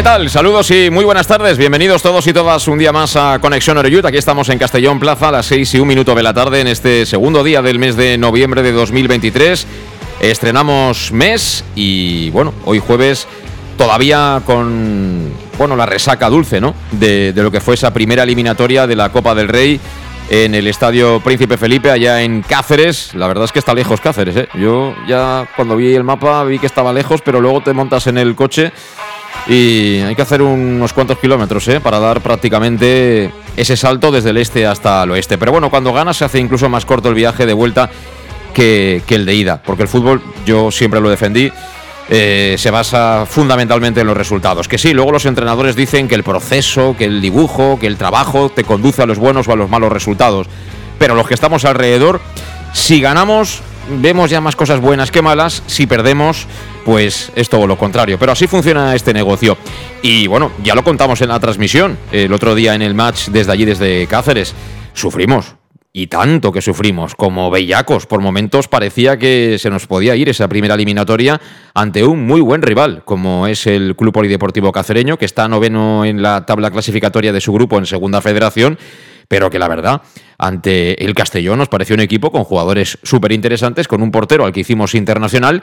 ¿Qué tal? Saludos y muy buenas tardes. Bienvenidos todos y todas un día más a Conexión Oreyut. Aquí estamos en Castellón Plaza a las 6 y un minuto de la tarde en este segundo día del mes de noviembre de 2023. Estrenamos mes y bueno, hoy jueves todavía con bueno, la resaca dulce, ¿no? De, de lo que fue esa primera eliminatoria de la Copa del Rey en el Estadio Príncipe Felipe, allá en Cáceres. La verdad es que está lejos Cáceres, ¿eh? Yo ya cuando vi el mapa vi que estaba lejos, pero luego te montas en el coche y hay que hacer unos cuantos kilómetros ¿eh? para dar prácticamente ese salto desde el este hasta el oeste. Pero bueno, cuando ganas se hace incluso más corto el viaje de vuelta que, el de ida, porque el fútbol, yo siempre lo defendí, eh, se basa fundamentalmente en los resultados. Que sí, luego los entrenadores dicen que el proceso, que el dibujo, que el trabajo te conduce a los buenos o a los malos resultados. Pero los que estamos alrededor, si ganamos, vemos ya más cosas buenas que malas. Si perdemos, pues es todo lo contrario. Pero así funciona este negocio. Y bueno, ya lo contamos en la transmisión el otro día en el match desde allí, desde Cáceres. Sufrimos. Y tanto que sufrimos, como bellacos. Por momentos parecía que se nos podía ir esa primera eliminatoria ante un muy buen rival, como es el Club Polideportivo Cacereño, que está noveno en la tabla clasificatoria de su grupo en Segunda Federación pero que la verdad, ante el Castellón nos pareció un equipo con jugadores súper interesantes, con un portero al que hicimos internacional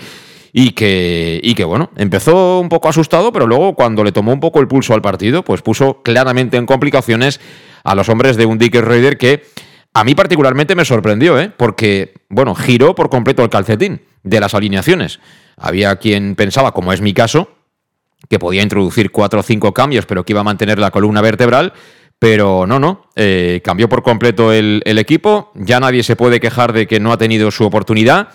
y que, y que, bueno, empezó un poco asustado, pero luego cuando le tomó un poco el pulso al partido, pues puso claramente en complicaciones a los hombres de un Dick Raider que a mí particularmente me sorprendió, ¿eh? porque, bueno, giró por completo el calcetín de las alineaciones. Había quien pensaba, como es mi caso, que podía introducir cuatro o cinco cambios, pero que iba a mantener la columna vertebral. Pero no, no, eh, cambió por completo el, equipo, ya nadie se puede quejar de que no ha tenido su oportunidad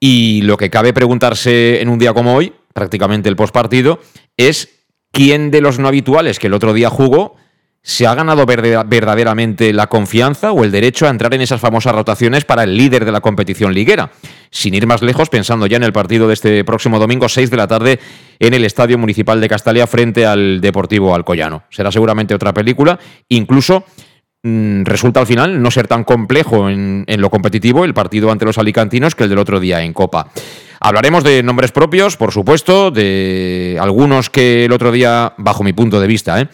y lo que cabe preguntarse en un día como hoy, prácticamente el postpartido, es quién de los no habituales que el otro día jugó se ha ganado verdaderamente la confianza o el derecho a entrar en esas famosas rotaciones para el líder de la competición liguera. Sin ir más lejos, pensando ya en el partido de este próximo domingo, 6 de la tarde, en el Estadio Municipal de Castalia frente al Deportivo Alcoyano. Será seguramente otra película, incluso mm, resulta al final no ser tan complejo en, en lo competitivo el partido ante los alicantinos que el del otro día en Copa. Hablaremos de nombres propios, por supuesto, de algunos que el otro día, bajo mi punto de vista, ¿eh?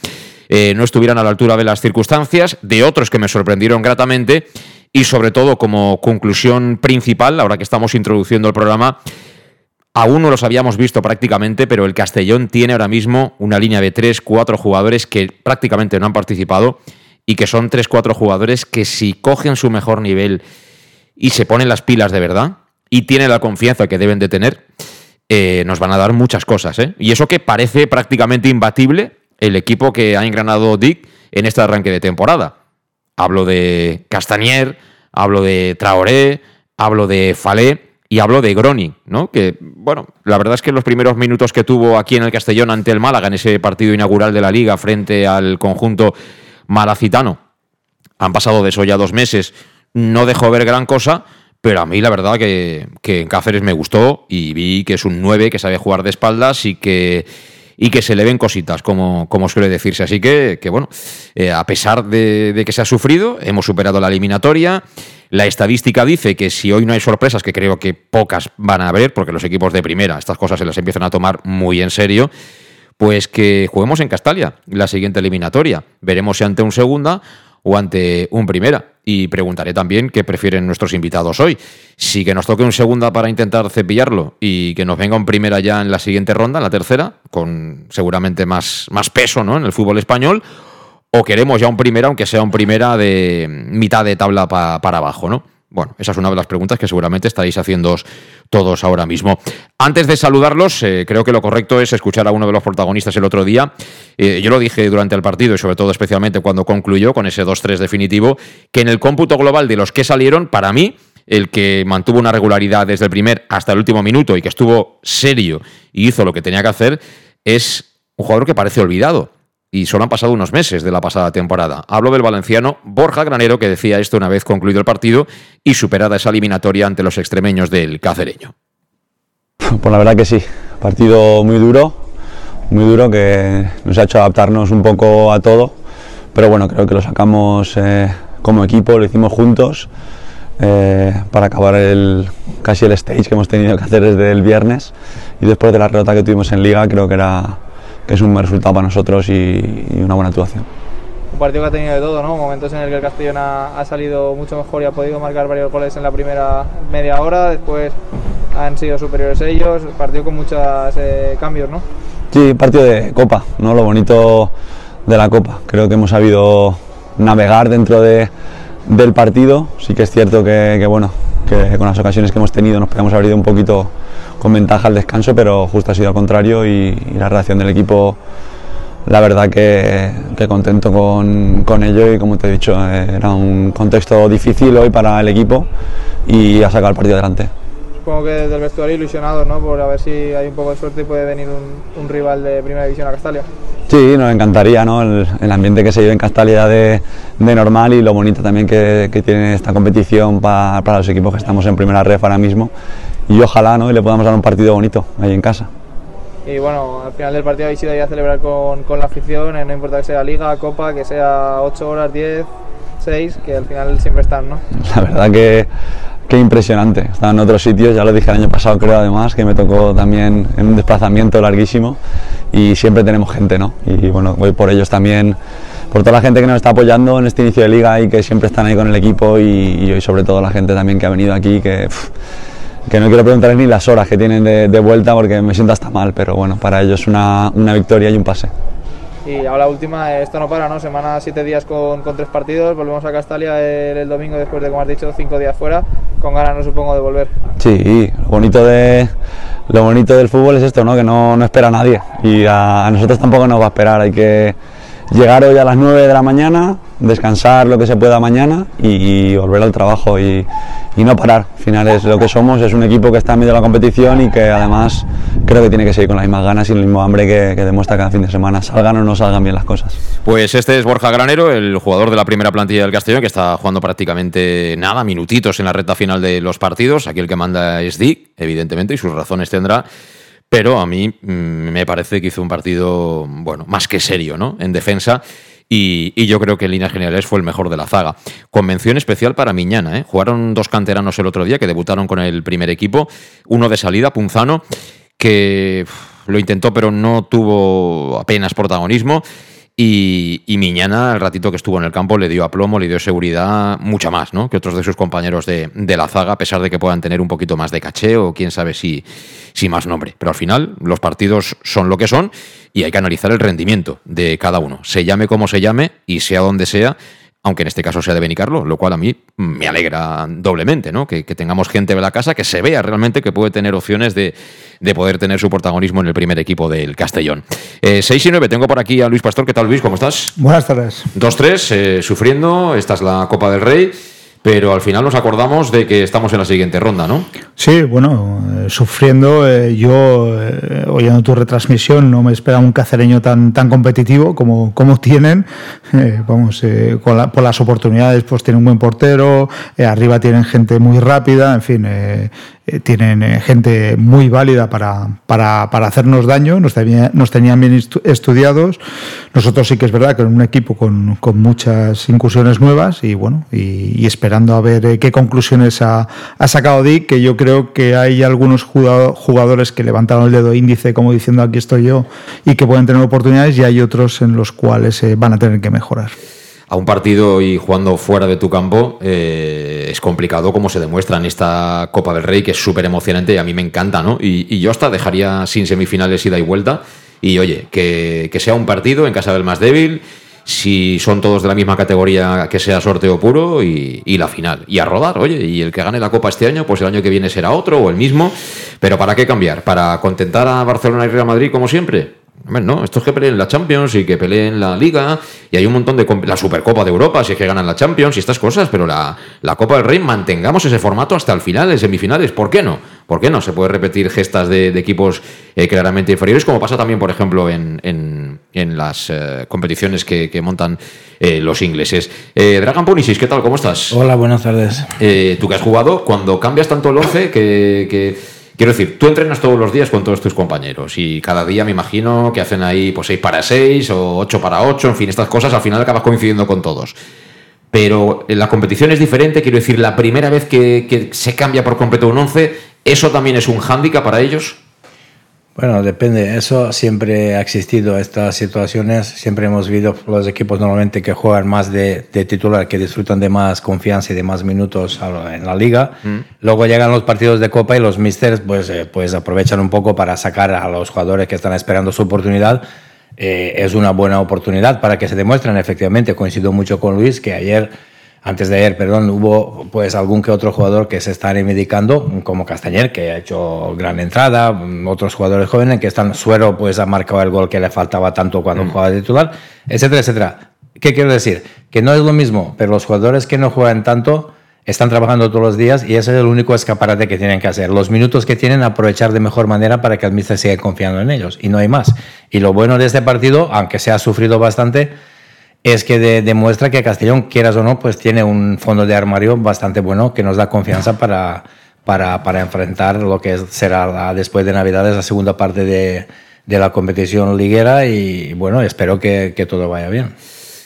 Eh, no estuvieran a la altura de las circunstancias, de otros que me sorprendieron gratamente y sobre todo como conclusión principal, ahora que estamos introduciendo el programa, aún no los habíamos visto prácticamente, pero el Castellón tiene ahora mismo una línea de 3, 4 jugadores que prácticamente no han participado y que son 3, 4 jugadores que si cogen su mejor nivel y se ponen las pilas de verdad y tienen la confianza que deben de tener, eh, nos van a dar muchas cosas. ¿eh? Y eso que parece prácticamente imbatible el equipo que ha engranado Dick en este arranque de temporada. Hablo de Castanier, hablo de Traoré, hablo de Falé y hablo de Groning, ¿no? Que, bueno, la verdad es que los primeros minutos que tuvo aquí en el Castellón ante el Málaga, en ese partido inaugural de la Liga frente al conjunto malacitano, han pasado de eso ya dos meses, no dejó ver gran cosa, pero a mí la verdad que, que en Cáceres me gustó y vi que es un 9 que sabe jugar de espaldas y que y que se le ven cositas, como, como suele decirse. Así que, que bueno, eh, a pesar de, que se ha sufrido, hemos superado la eliminatoria. La estadística dice que si hoy no hay sorpresas, que creo que pocas van a haber, porque los equipos de primera estas cosas se las empiezan a tomar muy en serio, pues que juguemos en Castalia la siguiente eliminatoria. Veremos si ante un segunda o ante un primera. Y preguntaré también qué prefieren nuestros invitados hoy. Si que nos toque un segunda para intentar cepillarlo y que nos venga un primera ya en la siguiente ronda, en la tercera, con seguramente más, más peso ¿no? en el fútbol español, o queremos ya un primera, aunque sea un primera de mitad de tabla para abajo, ¿no? Bueno, esa es una de las preguntas que seguramente estaréis haciendo todos ahora mismo. Antes de saludarlos, eh, creo que lo correcto es escuchar a uno de los protagonistas el otro día. Eh, yo lo dije durante el partido y sobre todo especialmente cuando concluyó con ese 2-3 definitivo, que en el cómputo global de los que salieron, para mí, el que mantuvo una regularidad desde el primer hasta el último minuto y que estuvo serio y hizo lo que tenía que hacer, es un jugador que parece olvidado y solo han pasado unos meses de la pasada temporada. Hablo del valenciano Borja Granero, que decía esto una vez concluido el partido y superada esa eliminatoria ante los extremeños del cacereño. Pues la verdad que sí, partido muy duro, muy duro que nos ha hecho adaptarnos un poco a todo, pero bueno, creo que lo sacamos eh, como equipo, lo hicimos juntos eh, para acabar el, casi el stage que hemos tenido que hacer desde el viernes y después de la derrota que tuvimos en liga creo que era que es un buen resultado para nosotros y, una buena actuación. Un partido que ha tenido de todo, ¿no? Momentos en el que el Castellón ha, salido mucho mejor y ha podido marcar varios goles en la primera media hora, después han sido superiores ellos, partido con muchos eh, cambios, ¿no? Sí, partido de Copa, ¿no? Lo bonito de la Copa. Creo que hemos sabido navegar dentro de, del partido. Sí que es cierto que, bueno, que con las ocasiones que hemos tenido nos podemos haber ido un poquito con ventaja al descanso, pero justo ha sido al contrario y, la reacción del equipo, la verdad que, contento con, con, ello y como te he dicho, era un contexto difícil hoy para el equipo y ha sacado el partido adelante. Supongo que desde el vestuario ilusionados, ¿no? Por a ver si hay un poco de suerte y puede venir un, un rival de primera división a Castalia. Sí, nos encantaría, ¿no? El, ambiente que se vive en Castalia de, de normal y lo bonito también que, que tiene esta competición para, para los equipos que estamos en primera red ahora mismo y ojalá ¿no? y le podamos dar un partido bonito ahí en casa. Y bueno, al final del partido habéis ido a celebrar con, con la afición, eh, no importa que sea Liga, Copa, que sea 8 horas, 10, 6, que al final siempre están, ¿no? La verdad que, que impresionante. Estaba en otros sitios, ya lo dije el año pasado creo además, que me tocó también en un desplazamiento larguísimo y siempre tenemos gente, ¿no? Y bueno, voy por ellos también, por toda la gente que nos está apoyando en este inicio de liga y que siempre están ahí con el equipo y, y sobre todo la gente también que ha venido aquí, que que no quiero preguntarles ni las horas que tienen de, vuelta porque me siento hasta mal, pero bueno, para ellos una, una victoria y un pase. Y ahora última, esto no para, ¿no? Semana, siete días con, con tres partidos, volvemos a Castalia el, domingo después de, como has dicho, cinco días fuera, con ganas, no supongo, de volver. Sí, lo bonito, de, lo bonito del fútbol es esto, ¿no? Que no, no espera a nadie y a, a nosotros tampoco nos va a esperar, hay que llegar hoy a las 9 de la mañana, descansar lo que se pueda mañana y, volver al trabajo y, no parar. Al final es lo que somos, es un equipo que está en medio de la competición y que además creo que tiene que seguir con las mismas ganas y el mismo hambre que, demuestra cada fin de semana, salgan o no salgan bien las cosas. Pues este es Borja Granero, el jugador de la primera plantilla del Castellón, que está jugando prácticamente nada, minutitos en la recta final de los partidos. Aquí el que manda es Dick, evidentemente, y sus razones tendrá pero a mí mm, me parece que hizo un partido, bueno, más que serio, ¿no? En defensa. Y, yo creo que en líneas generales fue el mejor de la zaga. Convención especial para Miñana. ¿eh? Jugaron dos canteranos el otro día que debutaron con el primer equipo. Uno de salida, Punzano, que lo intentó pero no tuvo apenas protagonismo. Y, Miñana, el ratito que estuvo en el campo, le dio aplomo, le dio seguridad, mucha más, ¿no? Que otros de sus compañeros de, la zaga, a pesar de que puedan tener un poquito más de caché o quién sabe si, si más nombre. Pero al final, los partidos son lo que son y hay que analizar el rendimiento de cada uno. Se llame como se llame y sea donde sea, aunque en este caso sea de Benicarlo, lo cual a mí me alegra doblemente, ¿no? Que, tengamos gente de la casa que se vea realmente que puede tener opciones de, poder tener su protagonismo en el primer equipo del Castellón. 6 eh, y 9, tengo por aquí a Luis Pastor. ¿Qué tal, Luis? ¿Cómo estás? Buenas tardes. 2-3, eh, sufriendo. Esta es la Copa del Rey pero al final nos acordamos de que estamos en la siguiente ronda, ¿no? Sí, bueno, eh, sufriendo, eh, yo eh, oyendo tu retransmisión no me esperaba un cacereño tan, tan competitivo como, como tienen, vamos, por las oportunidades pues tienen un buen portero, arriba tienen gente muy rápida, en fin, eh, tienen eh, gente muy válida para, para, para hacernos daño, nos, nos tenían bien estudiados. Nosotros sí que es verdad que en un equipo con, con muchas incursiones nuevas y bueno, y, esperando a ver eh, qué conclusiones ha, ha, sacado Dick, que yo creo que hay algunos jugadores que levantaron el dedo índice como diciendo aquí estoy yo y que pueden tener oportunidades y hay otros en los cuales van a tener que mejorar. A un partido y jugando fuera de tu campo eh, es complicado como se demuestra en esta Copa del Rey, que es súper emocionante y a mí me encanta, ¿no? Y, yo hasta dejaría sin semifinales ida y vuelta. Y oye, que, que sea un partido en casa del más débil si son todos de la misma categoría, que sea sorteo puro y, la final. Y a rodar, oye, y el que gane la Copa este año, pues el año que viene será otro o el mismo. Pero ¿para qué cambiar? ¿Para contentar a Barcelona y Real Madrid como siempre? No, estos que peleen la Champions y que peleen la Liga y hay un montón de... la Supercopa de Europa, si es que ganan la Champions y estas cosas, pero la, la Copa del Rey mantengamos ese formato hasta el final, en semifinales, ¿por qué no? ¿Por qué no? Se puede repetir gestas de, equipos eh, claramente inferiores, como pasa también, por ejemplo, en, en, las eh, competiciones que, montan eh, los ingleses. Dragan Punisis, ¿qué tal? ¿Cómo estás? Hola, buenas tardes. tú que has jugado, cuando cambias tanto el 11 que Quiero decir, tú entrenas todos los días con todos tus compañeros y cada día me imagino que hacen ahí pues 6 para 6 o 8 para 8, en fin, estas cosas al final acabas coincidiendo con todos. Pero la competición es diferente, quiero decir, la primera vez que, que se cambia por completo un 11, ¿eso también es un hándicap para ellos? Bueno, depende. Eso siempre ha existido, estas situaciones. Siempre hemos visto los equipos normalmente que juegan más de, titular, que disfrutan de más confianza y de más minutos en la liga. Mm. Luego llegan los partidos de Copa y los Misters pues, eh, pues aprovechan un poco para sacar a los jugadores que están esperando su oportunidad. Eh, es una buena oportunidad para que se demuestren. Efectivamente, coincido mucho con Luis que ayer antes de ayer, perdón, hubo pues algún que otro jugador que se está reivindicando, como Castañer, que ha hecho gran entrada, otros jugadores jóvenes que están, Suero pues ha marcado el gol que le faltaba tanto cuando mm. jugaba titular, etcétera, etcétera. ¿Qué quiero decir? Que no es lo mismo, pero los jugadores que no juegan tanto están trabajando todos los días y ese es el único escaparate que tienen que hacer. Los minutos que tienen aprovechar de mejor manera para que el míster siga confiando en ellos y no hay más. Y lo bueno de este partido, aunque se ha sufrido bastante, es que demuestra que Castellón, quieras o no, pues tiene un fondo de armario bastante bueno que nos da confianza para, para, para enfrentar lo que será después de Navidades la segunda parte de, de la competición liguera y bueno, espero que, que todo vaya bien.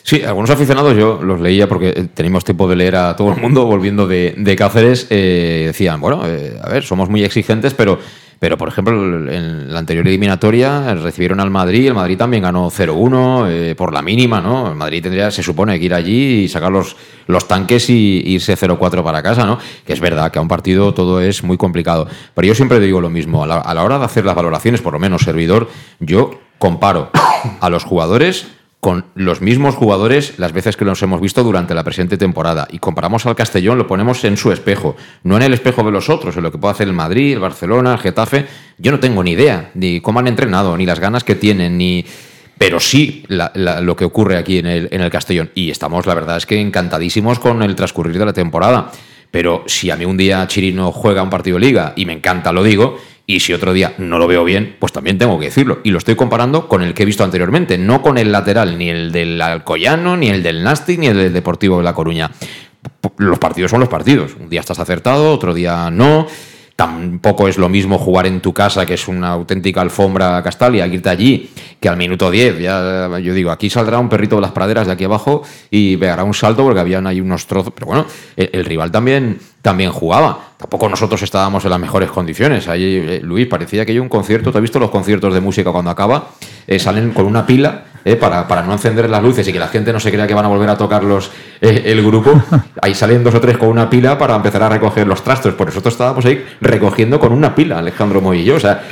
Sí, algunos aficionados, yo los leía porque tenemos tiempo de leer a todo el mundo volviendo de, de Cáceres, eh, decían, bueno, eh, a ver, somos muy exigentes, pero pero, por ejemplo, en la anterior eliminatoria recibieron al Madrid, el Madrid también ganó 0-1 eh, por la mínima, ¿no? El Madrid tendría, se supone, que ir allí y sacar los, los tanques y irse 0-4 para casa, ¿no? Que es verdad que a un partido todo es muy complicado. Pero yo siempre digo lo mismo, a la hora de hacer las valoraciones, por lo menos servidor, yo comparo a los jugadores con los mismos jugadores las veces que los hemos visto durante la presente temporada. Y comparamos al Castellón, lo ponemos en su espejo, no en el espejo de los otros, en lo que puede hacer el Madrid, el Barcelona, el Getafe. Yo no tengo ni idea ni cómo han entrenado, ni las ganas que tienen, ni pero sí lo que ocurre aquí en el, en el Castellón. Y estamos, la verdad es que encantadísimos con el transcurrir de la temporada. Pero si a mí un día Chirino juega un partido de liga y me encanta, lo digo, y si otro día no lo veo bien, pues también tengo que decirlo. Y lo estoy comparando con el que he visto anteriormente, no con el lateral, ni el del Alcoyano, ni el del Nastic, ni el del Deportivo de La Coruña. Los partidos son los partidos. Un día estás acertado, otro día no. Tampoco es lo mismo jugar en tu casa, que es una auténtica alfombra castalia, irte allí, que al minuto 10. Ya, yo digo, aquí saldrá un perrito de las praderas de aquí abajo y pegará un salto porque habían ahí unos trozos. Pero bueno, el rival también también jugaba. Tampoco nosotros estábamos en las mejores condiciones. Ahí, eh, Luis, parecía que hay un concierto. ¿Te has visto los conciertos de música cuando acaba? Eh, salen con una pila eh, para, para, no encender las luces y que la gente no se crea que van a volver a tocar los, el grupo. Ahí salen dos o tres con una pila para empezar a recoger los trastos. Por nosotros estábamos ahí recogiendo con una pila, Alejandro Moy y yo. O sea,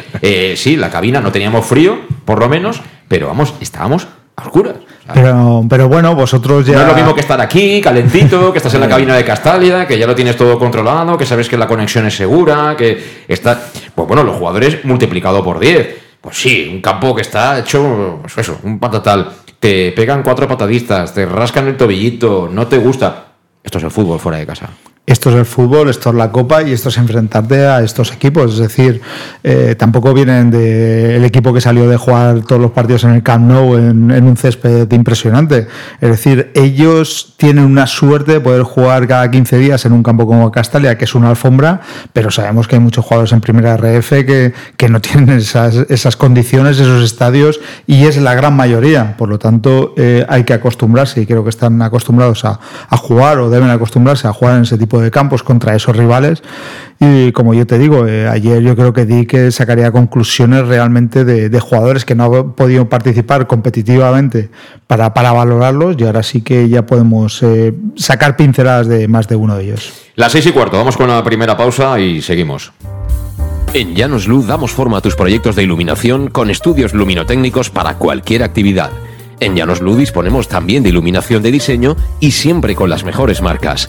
sí, la cabina no teníamos frío, por lo menos, pero vamos, estábamos a oscuras. Pero, pero bueno, vosotros ya. No es lo mismo que estar aquí, calentito, que estás en la cabina de Castalia, que ya lo tienes todo controlado, que sabes que la conexión es segura, que está. Pues bueno, los jugadores multiplicado por 10. Pues sí, un campo que está hecho, pues eso, un patatal. Te pegan cuatro patadistas, te rascan el tobillito, no te gusta. Esto es el fútbol fuera de casa esto es el fútbol, esto es la copa y esto es enfrentarte a estos equipos. Es decir, eh, tampoco vienen del equipo que salió de jugar todos los partidos en el Camp Nou en, un césped impresionante. Es decir, ellos tienen una suerte de poder jugar cada 15 días en un campo como Castalia, que es una alfombra, pero sabemos que hay muchos jugadores en primera RF que, que no tienen esas, esas, condiciones, esos estadios, y es la gran mayoría. Por lo tanto, eh, hay que acostumbrarse, y creo que están acostumbrados a, a jugar o deben acostumbrarse a jugar en ese tipo de tipo de campos contra esos rivales. Y como yo te digo, eh, ayer yo creo que di que sacaría conclusiones realmente de, jugadores que no han podido participar competitivamente para, para valorarlos y ahora sí que ya podemos eh, sacar pinceladas de más de uno de ellos. Las seis y cuarto, vamos con la primera pausa y seguimos. En Llanos Luz damos forma a tus proyectos de iluminación con estudios luminotécnicos para cualquier actividad. En Llanos Luz disponemos también de iluminación de diseño y siempre con las mejores marcas.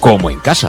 como en casa.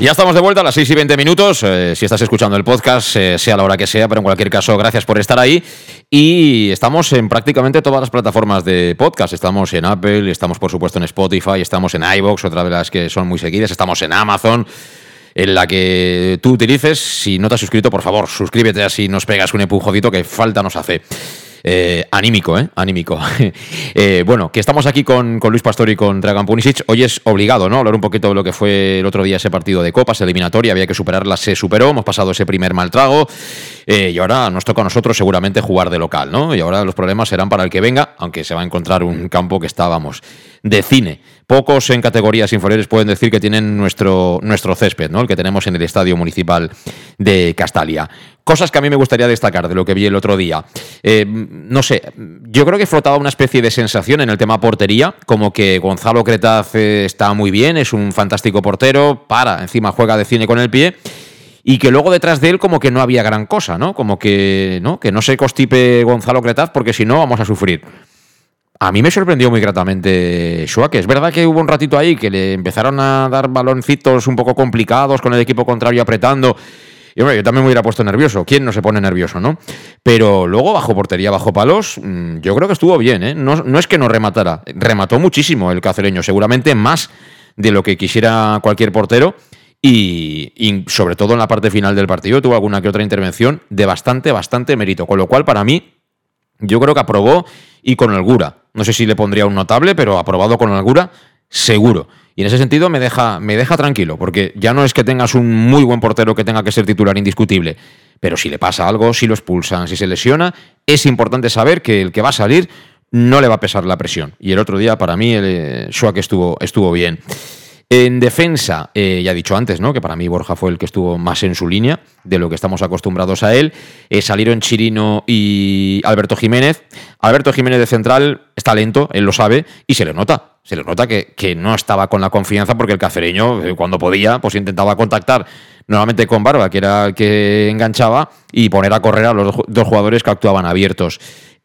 Ya estamos de vuelta a las 6 y 20 minutos. Eh, si estás escuchando el podcast, eh, sea la hora que sea, pero en cualquier caso, gracias por estar ahí. Y estamos en prácticamente todas las plataformas de podcast. Estamos en Apple, estamos por supuesto en Spotify, estamos en iBox, otra de las que son muy seguidas, estamos en Amazon. En la que tú utilices, si no te has suscrito, por favor, suscríbete así nos pegas un empujodito que falta nos hace. Eh, anímico, ¿eh? Anímico. eh, bueno, que estamos aquí con, con, Luis Pastor y con Dragan Punisic. Hoy es obligado, ¿no? Hablar un poquito de lo que fue el otro día ese partido de Copas, eliminatoria. Había que superarla, se superó. Hemos pasado ese primer mal trago. Eh, y ahora nos toca a nosotros seguramente jugar de local, ¿no? Y ahora los problemas serán para el que venga, aunque se va a encontrar un campo que estábamos de cine. Pocos en categorías inferiores pueden decir que tienen nuestro, nuestro césped, ¿no? El que tenemos en el Estadio Municipal de Castalia. Cosas que a mí me gustaría destacar de lo que vi el otro día. Eh, no sé, yo creo que flotaba una especie de sensación en el tema portería, como que Gonzalo Cretaz está muy bien, es un fantástico portero, para, encima juega de cine con el pie y que luego detrás de él como que no había gran cosa, ¿no? Como que no, que no se constipe Gonzalo Cretaz porque si no vamos a sufrir. A mí me sorprendió muy gratamente que Es verdad que hubo un ratito ahí que le empezaron a dar baloncitos un poco complicados con el equipo contrario apretando. Y yo también me hubiera puesto nervioso. ¿Quién no se pone nervioso, no? Pero luego, bajo portería, bajo palos, mm, yo creo que estuvo bien, ¿eh? No, no es que no rematara. Remató muchísimo el cacereño, seguramente más de lo que quisiera cualquier portero. Y, y, sobre todo en la parte final del partido tuvo alguna que otra intervención de bastante, bastante mérito. Con lo cual, para mí, yo creo que aprobó y con holgura. No sé si le pondría un notable, pero aprobado con holgura, seguro. Y en ese sentido me deja, me deja tranquilo, porque ya no es que tengas un muy buen portero que tenga que ser titular indiscutible, pero si le pasa algo, si lo expulsan, si se lesiona, es importante saber que el que va a salir no le va a pesar la presión. Y el otro día, para mí, el eh, estuvo, estuvo bien. En defensa, eh, ya he dicho antes, ¿no? Que para mí Borja fue el que estuvo más en su línea de lo que estamos acostumbrados a él. Eh, salieron Chirino y Alberto Jiménez. Alberto Jiménez de central está lento, él lo sabe, y se le nota. Se le nota que, que no estaba con la confianza porque el cacereño, eh, cuando podía, pues intentaba contactar nuevamente con Barba, que era el que enganchaba, y poner a correr a los dos jugadores que actuaban abiertos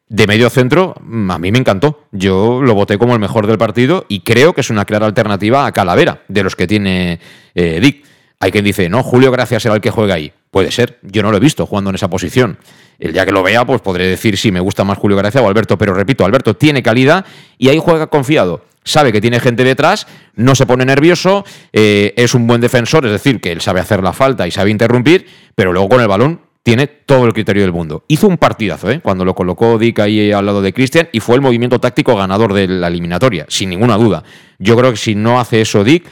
de medio centro, mm, a mí me encantó. Yo lo voté como el mejor del partido y creo que es una clara alternativa a Calavera, de los que tiene eh, Dick. Hay quien dice, no, Julio Gracias será el que juega ahí. Puede ser, yo no lo he visto jugando en esa posición. El día que lo vea, pues podré decir si me gusta más Julio Gracia o Alberto, pero repito, Alberto tiene calidad y ahí juega confiado. Sabe que tiene gente detrás, no se pone nervioso, eh, es un buen defensor, es decir, que él sabe hacer la falta y sabe interrumpir, pero luego con el balón tiene todo el criterio del mundo. Hizo un partidazo, ¿eh? Cuando lo colocó Dick ahí al lado de Cristian y fue el movimiento táctico ganador de la eliminatoria, sin ninguna duda. Yo creo que si no hace eso Dick,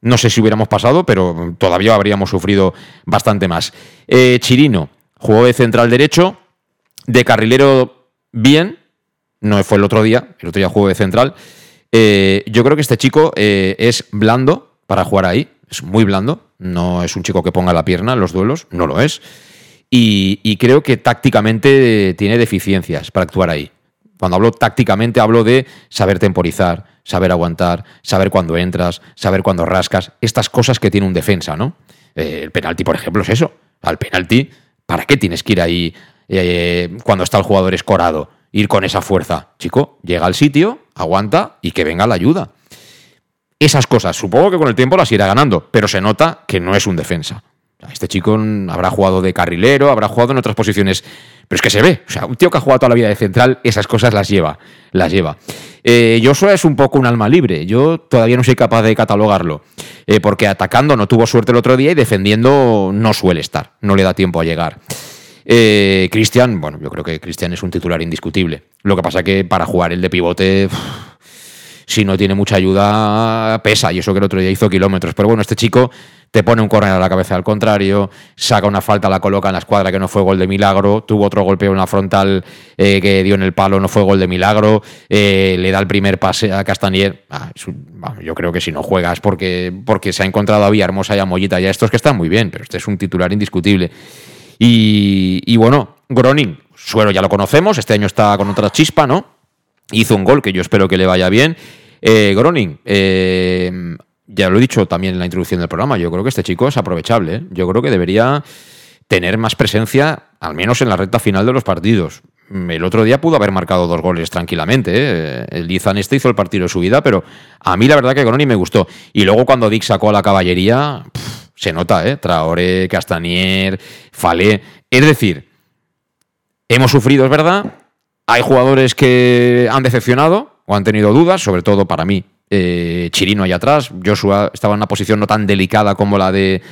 no sé si hubiéramos pasado, pero todavía habríamos sufrido bastante más. Eh, Chirino jugó de central derecho, de carrilero bien, no fue el otro día, el otro día jugó de central. Eh, yo creo que este chico eh, es blando para jugar ahí, es muy blando, no es un chico que ponga la pierna en los duelos, no lo es. Y, creo que tácticamente tiene deficiencias para actuar ahí. Cuando hablo tácticamente hablo de saber temporizar, saber aguantar, saber cuándo entras, saber cuándo rascas, estas cosas que tiene un defensa, ¿no? Eh, el penalti, por ejemplo, es eso. Al penalti, ¿para qué tienes que ir ahí eh, cuando está el jugador escorado? Ir con esa fuerza. Chico, llega al sitio, aguanta y que venga la ayuda. Esas cosas, supongo que con el tiempo las irá ganando, pero se nota que no es un defensa. Este chico habrá jugado de carrilero, habrá jugado en otras posiciones, pero es que se ve. O sea, un tío que ha jugado toda la vida de central, esas cosas las lleva, las lleva. Eh, Joshua es un poco un alma libre. Yo todavía no soy capaz de catalogarlo, eh, porque atacando no tuvo suerte el otro día y defendiendo no suele estar, no le da tiempo a llegar. Eh, Cristian, bueno, yo creo que Cristian es un titular indiscutible. Lo que pasa que para jugar el de pivote si no tiene mucha ayuda, pesa. Y eso que el otro día hizo kilómetros. Pero bueno, este chico te pone un córner a la cabeza al contrario, saca una falta, la coloca en la escuadra que no fue gol de milagro, tuvo otro golpeo en la frontal eh, que dio en el palo, no fue gol de milagro, eh, le da el primer pase a Castanier. Ah, yo creo que si no juegas porque, porque se ha encontrado a Hermosa y a Mollita ya estos que están muy bien, pero este es un titular indiscutible. Y, y bueno, Gronin, Suero ya lo conocemos, este año está con otra chispa, ¿no? Hizo un gol que yo espero que le vaya bien. Eh, Gronin, eh, ya lo he dicho también en la introducción del programa, yo creo que este chico es aprovechable. ¿eh? Yo creo que debería tener más presencia, al menos en la recta final de los partidos. El otro día pudo haber marcado dos goles tranquilamente. ¿eh? El Lizan este hizo el partido de su vida, pero a mí la verdad que Gronin me gustó. Y luego cuando Dick sacó a la caballería, se nota, ¿eh? Traoré, Castanier, Falé. Es decir, hemos sufrido, es verdad. Hay jugadores que han decepcionado o han tenido dudas, sobre todo para mí, eh, Chirino ahí atrás. Joshua estaba en una posición no tan delicada como la de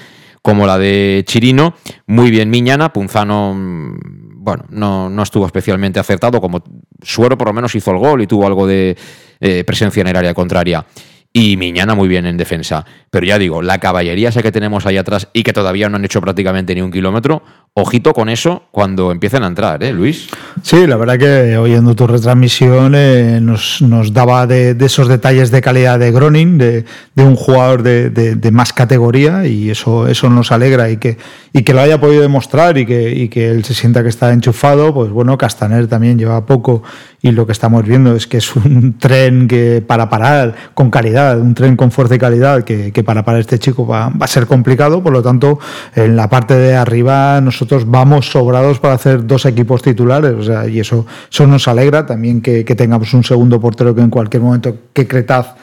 como la de Chirino. Muy bien Miñana, Punzano, mm, bueno, no, no estuvo especialmente acertado, como Suero por lo menos hizo el gol y tuvo algo de eh, presencia en el área contraria y Miñana muy bien en defensa. Pero ya digo, la caballería esa que tenemos ahí atrás y que todavía no han hecho prácticamente ni un kilómetro, ojito con eso cuando empiecen a entrar, ¿eh, Luis? Sí, la verdad que oyendo tu retransmisión eh, nos, daba de, esos detalles de calidad de Groning, de, un jugador de, más categoría y eso, eso nos alegra y que, y que lo haya podido demostrar y que, y que él se sienta que está enchufado, pues bueno, Castaner también lleva poco y lo que estamos viendo es que es un tren que para parar con calidad, un tren con fuerza y calidad que, para parar este chico va, a ser complicado, por lo tanto en la parte de arriba nosotros vamos sobrados para hacer dos equipos titulares, o sea, y eso, eso nos alegra también que, tengamos un segundo portero que en cualquier momento que Cretaz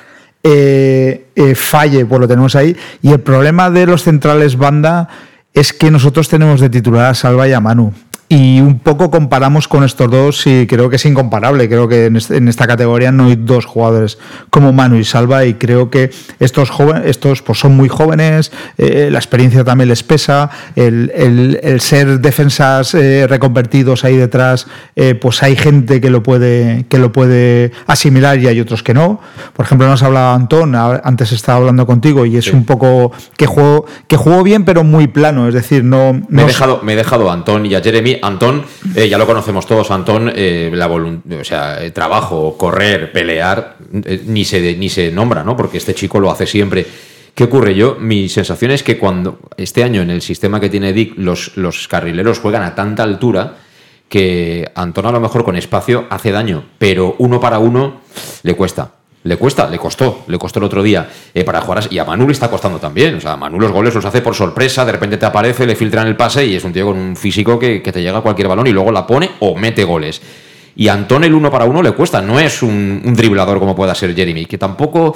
eh, eh, falle, pues lo tenemos ahí, y el problema de los centrales banda es que nosotros tenemos de titular a Salva y a Manu y un poco comparamos con estos dos y creo que es incomparable. Creo que en, esta categoría no hay dos jugadores como Manu y Salva y creo que estos jóvenes, estos pues son muy jóvenes, eh, la experiencia también les pesa, el, ser defensas eh, reconvertidos ahí detrás, eh, pues hay gente que lo puede que lo puede asimilar y hay otros que no. Por ejemplo, nos hablaba Antón, antes estaba hablando contigo y es un poco que jugó que jugó bien pero muy plano, es decir, no, me he dejado me he dejado a Antón y a Jeremy Antón, eh, ya lo conocemos todos, Antón, eh, eh, trabajo, correr, pelear, ni, se, ni se nombra, ¿no? Porque este chico lo hace siempre. ¿Qué ocurre? Yo, mi sensación es que cuando este año en el sistema que tiene Dick, los, los carrileros juegan a tanta altura que Antón a lo mejor con espacio hace daño, pero uno para uno le cuesta. Le cuesta, le costó, le costó el otro día eh, para jugar. Y a Manu le está costando también. O sea, Manu los goles los hace por sorpresa, de repente te aparece, le filtran el pase y es un tío con un físico que, te llega a cualquier balón y luego la pone o mete goles. Y a Antón el uno para uno le cuesta, no es un, driblador como pueda ser Jeremy, que tampoco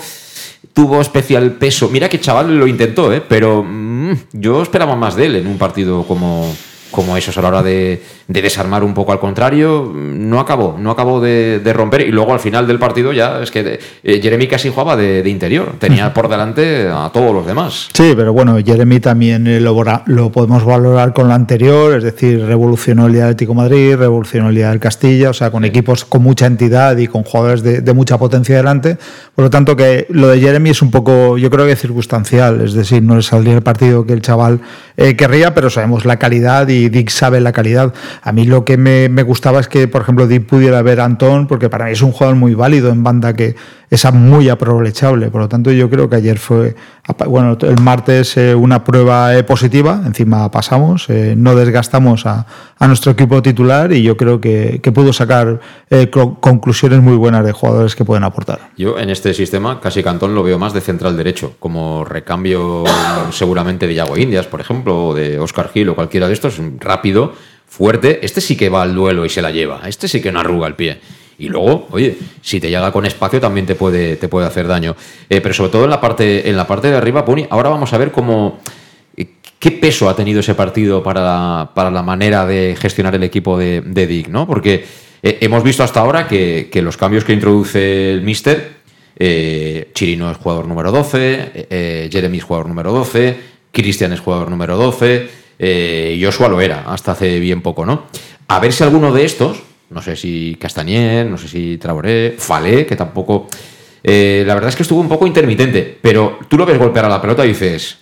tuvo especial peso. Mira que chaval lo intentó, ¿eh? pero mm, yo esperaba más de él en un partido como, como esos a la hora de, desarmar un poco al contrario, no acabó, no acabó de, romper. Y luego al final del partido ya es que eh, Jeremy casi jugaba de, interior, tenía por delante a todos los demás. Sí, pero bueno, Jeremy también eh, lo, lo, podemos valorar con lo anterior, es decir, revolucionó el día del Atlético Madrid, revolucionó el día del Castilla, o sea, con equipos con mucha entidad y con jugadores de, mucha potencia delante, por lo tanto que lo de Jeremy es un poco, yo creo que circunstancial, es decir, no le saldría el partido que el chaval eh, querría, pero sabemos la calidad y Dick sabe la calidad. A mí lo que me, me, gustaba es que, por ejemplo, Dick pudiera ver a Antón, porque para mí es un jugador muy válido en banda que es muy aprovechable. Por lo tanto, yo creo que ayer fue, bueno, el martes eh, una prueba eh, positiva, encima pasamos, eh, no desgastamos a, nuestro equipo titular y yo creo que, que pudo sacar conclusiones muy buenas de jugadores que pueden aportar. Yo en este sistema casi Cantón lo veo más de central derecho, como recambio seguramente de Yago Indias, por ejemplo, o de Oscar Gil o cualquiera de estos, rápido, fuerte. Este sí que va al duelo y se la lleva, este sí que no arruga el pie. Y luego, oye, si te llega con espacio también te puede, te puede hacer daño. Eh, pero sobre todo en la parte, en la parte de arriba, Pony, ahora vamos a ver cómo. Eh, ¿Qué peso ha tenido ese partido para la, para la manera de gestionar el equipo de, de Dick? ¿no? Porque eh, hemos visto hasta ahora que, los cambios que introduce el Mister, Chirino es jugador número 12, Jeremy es jugador número 12, Cristian es jugador número 12, Joshua lo era hasta hace bien poco, ¿no? A ver si alguno de estos no sé si Castanier, no sé si Traoré, Falé, que tampoco eh, la verdad es que estuvo un poco intermitente, pero tú lo ves golpear a la pelota y dices,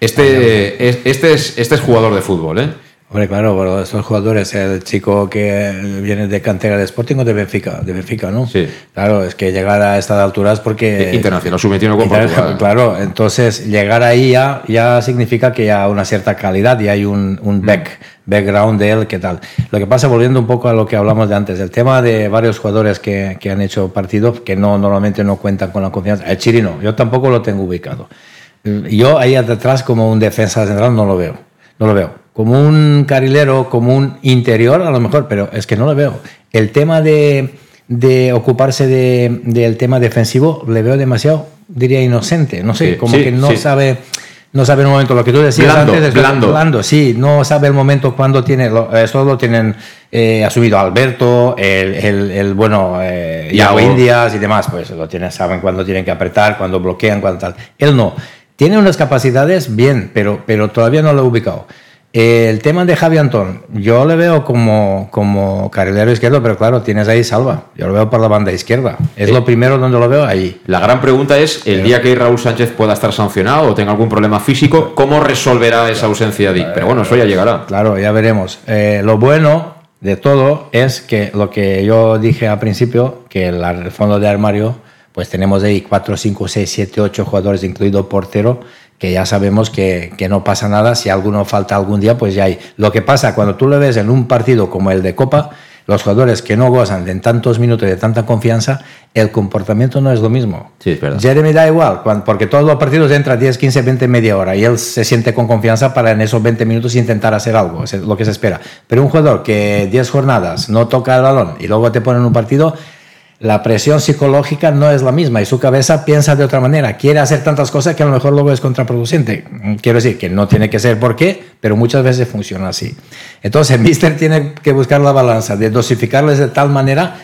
este, es, este, es, este es jugador de fútbol, ¿eh? Hombre, claro, pero estos jugadores, el chico que viene de cantera de Sporting o de Benfica, de Benfica, ¿no? Sí. Claro, es que llegar a estas alturas porque... Internacional sub-21 con Portugal. Claro, entonces llegar ahí ya, ya significa que hay una cierta calidad y hay un, un Mm. back, background de él, ¿qué tal? Lo que pasa, volviendo un poco a lo que hablamos de antes, el tema de varios jugadores que, que han hecho partidos que no normalmente no cuentan con la confianza. El Chirino, yo tampoco lo tengo ubicado. Yo ahí detrás como un defensa central no lo veo, no lo veo. Como un carrilero, como un interior a lo mejor, pero es que no lo veo. El tema de, de ocuparse de- del tema defensivo le veo demasiado, diría inocente, no sé, Sí, como sí, que no sí. sabe... No sabe el momento, lo que tú decías Blando, antes, es blando. blando, sí, no sabe el momento cuando tiene, eso lo tienen eh, asumido Alberto, el, el, el, bueno, eh, Iago. Indias y demás, pues lo tienen, saben cuándo tienen que apretar, cuándo bloquean, cuándo tal. Él no. Tiene unas capacidades bien, pero, pero todavía no lo he ubicado. El tema de Javi Antón, yo le veo como, como carrilero izquierdo, pero claro, tienes ahí Salva. Yo lo veo por la banda izquierda. Es Sí. lo primero donde lo veo ahí. La gran pregunta es, el día que Raúl Sánchez pueda estar sancionado o tenga algún problema físico, ¿cómo resolverá esa ausencia de Dick? Pero bueno, eso ya llegará. Claro, ya veremos. Eh, lo bueno de todo es que lo que yo dije al principio, que el, el fondo de armario, pues tenemos ahí 4, 5, 6, 7, 8 jugadores, incluido portero, que ya sabemos que, que no pasa nada. Si alguno falta algún día, pues ya hay. Lo que pasa cuando tú lo ves en un partido como el de Copa, los jugadores que no gozan de tantos minutos y de tanta confianza, el comportamiento no es lo mismo. Sí, es verdad. Jeremy da igual, porque todos los partidos entra 10, 15, 20, media hora y él se siente con confianza para en esos 20 minutos intentar hacer algo, es lo que se espera. Pero un jugador que 10 jornadas no toca el balón y luego te pone en un partido, la presión psicológica no es la misma y su cabeza piensa de otra manera, quiere hacer tantas cosas que a lo mejor luego es contraproducente. Mm, Quiero decir que no tiene que ser por qué, pero muchas veces funciona así. Entonces, Mister tiene que buscar la balanza de dosificarles de tal manera.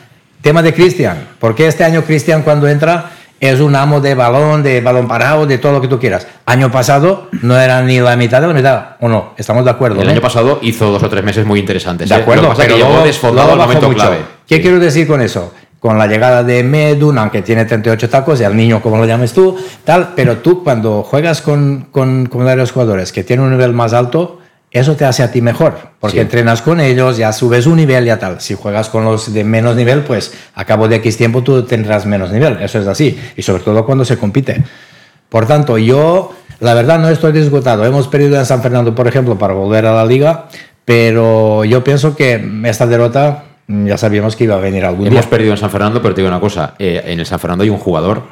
Tema de Cristian, porque este año Cristian cuando entra es un amo de balón, de balón parado, de todo lo que tú quieras. Año pasado no era ni la mitad de la mitad, ¿o no? Estamos de acuerdo. El ¿no? año pasado hizo dos o tres meses muy interesantes. De ¿eh? acuerdo, pasa es pero que luego- desfondado luego momento mucho. clave. ¿Qué quiero decir con eso? Con la llegada de Meduna, que tiene 38 tacos, y al niño, como lo llames tú, tal, pero tú cuando juegas con, con, con varios jugadores que tienen un nivel más alto, eso te hace a ti mejor, porque Sí. entrenas con ellos, ya subes un nivel, ya tal. Si juegas con los de menos nivel, pues a cabo de X tiempo tú tendrás menos nivel, eso es así, y sobre todo cuando se compite. Por tanto, yo, la verdad, no estoy disgustado. Hemos perdido en San Fernando, por ejemplo, para volver a la liga, pero yo pienso que esta derrota ya sabíamos que iba a venir algún Hemos día. perdido en San Fernando, pero te digo una cosa, eh, en el San Fernando hay un jugador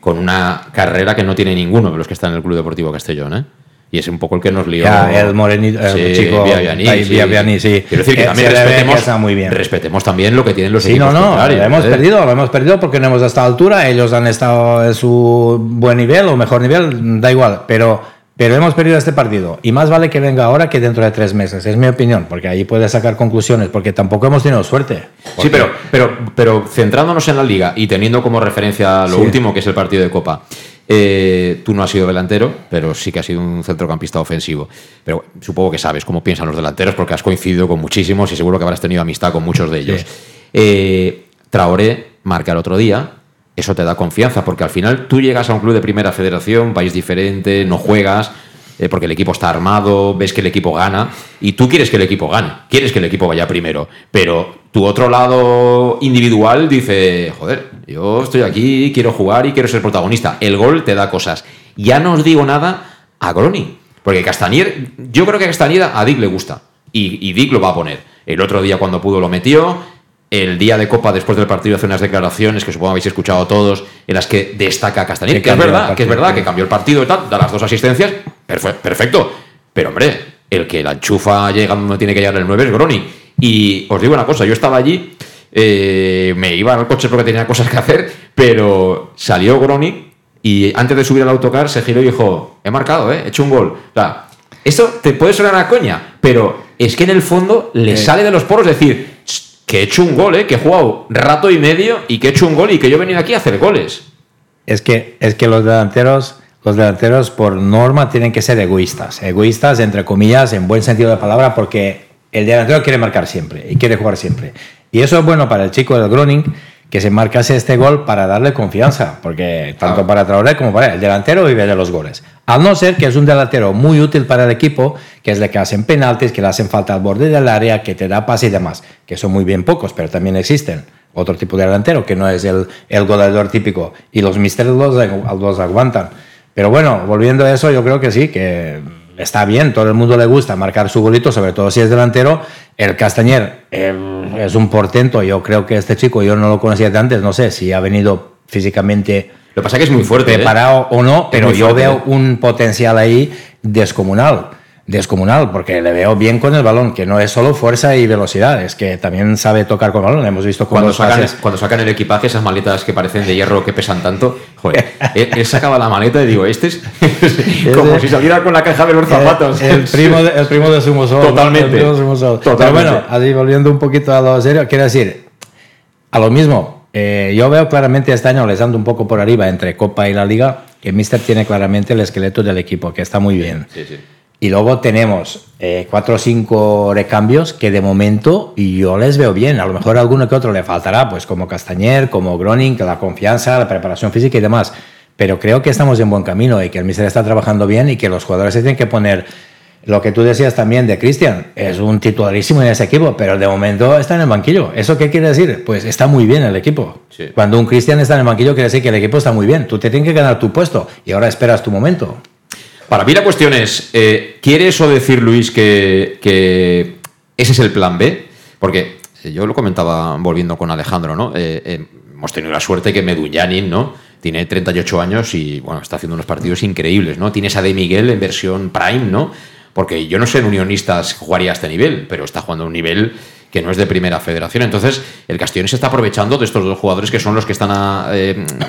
con una carrera que no tiene ninguno de los que están en el Club Deportivo Castellón, ¿eh? Y es un poco el que nos lió. Ya, el morenito, el Sí, chico, Villavianí, ahí, sí. Villavianí, sí. Quiero decir que Eh, también que respetemos, está muy bien. respetemos también lo que tienen los Sí, equipos no, no, lo hemos ¿eh? perdido, lo hemos perdido porque no hemos estado a altura, ellos han estado en su buen nivel o mejor nivel, da igual, pero, pero hemos perdido este partido y más vale que venga ahora que dentro de tres meses, es mi opinión, porque ahí puedes sacar conclusiones, porque tampoco hemos tenido suerte. Sí, pero, pero, pero centrándonos en la liga y teniendo como referencia lo Sí. último, que es el partido de Copa. eh, tú no has sido delantero, pero sí que has sido un centrocampista ofensivo. Pero supongo que sabes cómo piensan los delanteros, porque has coincidido con muchísimos y seguro que habrás tenido amistad con muchos de ellos. Eh, Traoré marca el otro día, eso te da confianza, porque al final tú llegas a un club de primera federación, país diferente, no juegas, eh, porque el equipo está armado, ves que el equipo gana, y tú quieres que el equipo gane, quieres que el equipo vaya primero, pero tu otro lado individual dice, joder, yo estoy aquí, quiero jugar y quiero ser protagonista. El gol te da cosas. Ya no os digo nada a Groni, porque Castanier, yo creo que a Castañeda a Dick le gusta, y, y Dick lo va a poner. El otro día cuando pudo lo metió, el día de Copa después del partido hace unas declaraciones que supongo habéis escuchado todos en las que destaca a Castañer, Que que es verdad, que es verdad que cambió el partido y tal, da las dos asistencias, perfe- perfecto. Pero hombre, el que la enchufa llegando donde tiene que llegar el 9 es Groni. Y os digo una cosa, yo estaba allí, eh, me iba al coche porque tenía cosas que hacer, pero salió Groni y antes de subir al autocar se giró y dijo, he marcado, ¿eh? he hecho un gol. O sea, esto te puede sonar a coña, pero es que en el fondo le Eh. sale de los poros decir "Ch, que he hecho un gol, ¿eh? que he jugado rato y medio y que he hecho un gol y que yo he venido aquí a hacer goles. Es que, es que los delanteros, los delanteros por norma tienen que ser egoístas. Egoístas, entre comillas, en buen sentido de la palabra, porque el delantero quiere marcar siempre y quiere jugar siempre. Y eso es bueno para el chico del Groning, que se marcase este gol para darle confianza, porque tanto para Traoré como para el delantero vive de los goles. Al no ser que es un delantero muy útil para el equipo, que es de que hacen penaltis, que le hacen falta al borde del área, que te da pase y demás, que son muy bien pocos, pero también existen. Otro tipo de delantero que no es el, el goleador típico. Y los misterios los, los aguantan. Pero bueno, volviendo a eso, yo creo que sí, que está bien, todo el mundo le gusta marcar su golito, sobre todo si es delantero. El Castañer eh, es un portento, yo creo que este chico, yo no lo conocía de antes, no sé si ha venido físicamente lo que pasa es que es muy fuerte. ¿eh? Preparado o no, pero yo veo un potencial ahí descomunal descomunal, porque le veo bien con el balón, que no es solo fuerza y velocidad, es que también sabe tocar con el balón. Hemos visto cuando sacan, cuando sacan el equipaje, esas maletas que parecen de hierro que pesan tanto. Joder, él, sacaba la maleta y digo, este es como si saliera con la caja de los zapatos. El, primo, de, el primo de Sumosol. Totalmente. Totalmente. Pero bueno, así volviendo un poquito a lo serio, quiero decir, a lo mismo, eh, yo veo claramente este año, les ando un poco por arriba entre Copa y la Liga, que Mister tiene claramente el esqueleto del equipo, que está muy bien. Sí, sí. Y luego tenemos eh, cuatro o cinco recambios que de momento yo les veo bien. A lo mejor alguno que otro le faltará, pues como Castañer, como Groning, la confianza, la preparación física y demás. Pero creo que estamos en buen camino y que el Mister está trabajando bien y que los jugadores se tienen que poner. Lo que tú decías también de Cristian, es un titularísimo en ese equipo, pero de momento está en el banquillo. ¿Eso qué quiere decir? Pues está muy bien el equipo. Cuando un Cristian está en el banquillo, quiere decir que el equipo está muy bien. Tú te tienes que ganar tu puesto y ahora esperas tu momento. Para mí la cuestión es, eh, ¿quiere eso decir, Luis, que, ese es el plan B? Porque eh, yo lo comentaba volviendo con Alejandro, ¿no? Eh, hemos tenido la suerte que Meduñanin, ¿no? Tiene 38 años y, bueno, está haciendo unos partidos increíbles, ¿no? Tienes a De Miguel en versión Prime, ¿no? Porque yo no sé en Unionistas jugaría a este nivel, pero está jugando a un nivel que no es de primera federación. Entonces, el Castellón se está aprovechando de estos dos jugadores que son los que están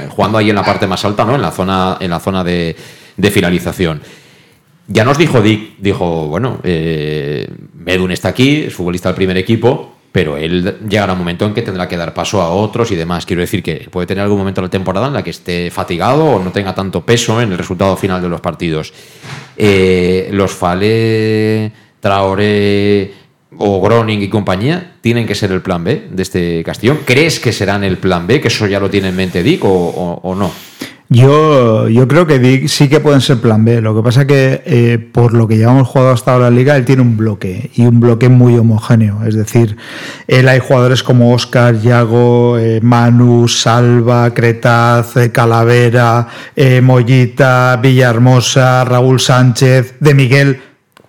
jugando ahí en la parte más alta, ¿no? En la zona, en la zona de, de finalización. Ya nos dijo Dick, dijo, bueno, eh, Medun está aquí, es futbolista del primer equipo, pero él llegará un momento en que tendrá que dar paso a otros y demás. Quiero decir que puede tener algún momento en la temporada en la que esté fatigado o no tenga tanto peso en el resultado final de los partidos. Eh, los Fale, Traoré o Groning y compañía tienen que ser el plan B de este Castellón. ¿Crees que serán el plan B? ¿Que eso ya lo tiene en mente Dick o no? Yo, yo creo que sí que pueden ser plan B. Lo que pasa que eh, por lo que llevamos jugado hasta ahora la liga, él tiene un bloque y un bloque muy homogéneo. Es decir, él hay jugadores como Oscar, Yago, eh, Manu, Salva, Cretaz, eh, Calavera, Mollita, Villahermosa, Raúl Sánchez, de Miguel.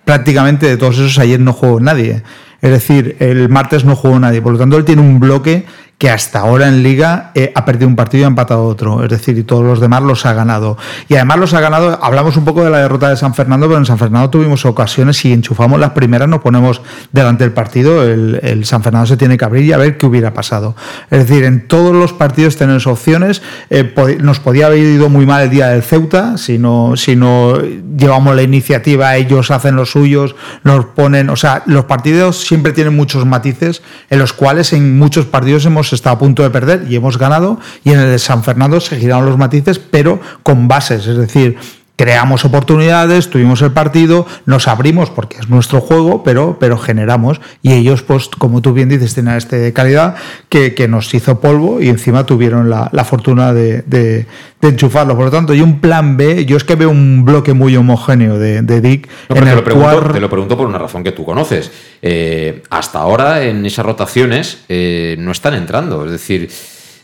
Prácticamente de todos esos ayer no jugó nadie. Es decir, el martes no jugó nadie. Por lo tanto, él tiene un bloque que hasta ahora en liga eh, ha perdido un partido y ha empatado otro, es decir, y todos los demás los ha ganado. Y además los ha ganado, hablamos un poco de la derrota de San Fernando, pero en San Fernando tuvimos ocasiones, y enchufamos las primeras, nos ponemos delante del partido, el, San Fernando se tiene que abrir y a ver qué hubiera pasado. Es decir, en todos los partidos tenemos opciones, eh, nos podía haber ido muy mal el día del Ceuta, si no, si no llevamos la iniciativa, ellos hacen los suyos, nos ponen, o sea, los partidos siempre tienen muchos matices, en los cuales en muchos partidos hemos estado a punto de perder y hemos ganado. Y en el de San Fernando se giraron los matices, pero con bases. Es decir, creamos oportunidades, tuvimos el partido, nos abrimos porque es nuestro juego, pero, pero generamos. Y ellos, pues, como tú bien dices, tienen este de calidad que, nos hizo polvo y encima tuvieron la, fortuna de, enchufarlo. Por lo tanto, y un plan B, yo es que veo un bloque muy homogéneo de, Dick. en te, lo pregunto, te, lo pregunto, por una razón que tú conoces. Eh, hasta ahora en esas rotaciones eh, no están entrando. Es decir,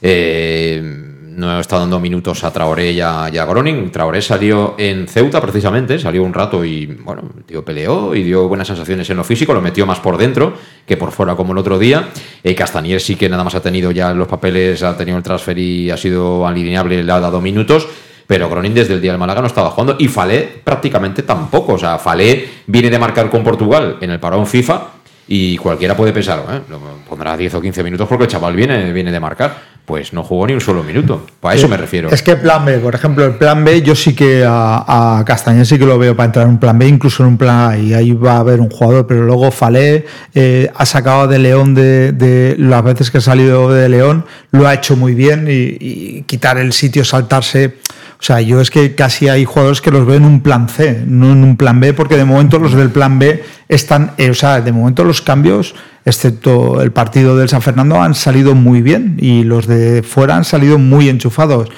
eh, no está dando minutos a Traoré y a, Groning. Traoré salió en Ceuta precisamente, salió un rato y, bueno, tío peleó y dio buenas sensaciones en lo físico, lo metió más por dentro que por fuera como el otro día. Eh, Castanier sí que nada más ha tenido ya los papeles, ha tenido el transfer y ha sido alineable, le ha dado minutos. Pero Groning desde el día del Málaga no estaba jugando y Falé prácticamente tampoco. O sea, Falé viene de marcar con Portugal en el parón FIFA y cualquiera puede pensar, ¿eh? pondrá 10 o 15 minutos porque el chaval viene, viene de marcar pues no jugó ni un solo minuto. A eso me refiero. Es que plan B, por ejemplo, el plan B, yo sí que a, a Castañer sí que lo veo para entrar en un plan B, incluso en un plan A, y ahí va a haber un jugador, pero luego Falé eh, ha sacado de León de, las veces que ha salido de León, lo ha hecho muy bien y, quitar el sitio, saltarse. O sea, yo es que casi hay jugadores que los veo en un plan C, no en un plan B, porque de momento los del plan B están, eh, o sea, de momento los cambios excepto el partido del San Fernando, han salido muy bien y los de fuera han salido muy enchufados.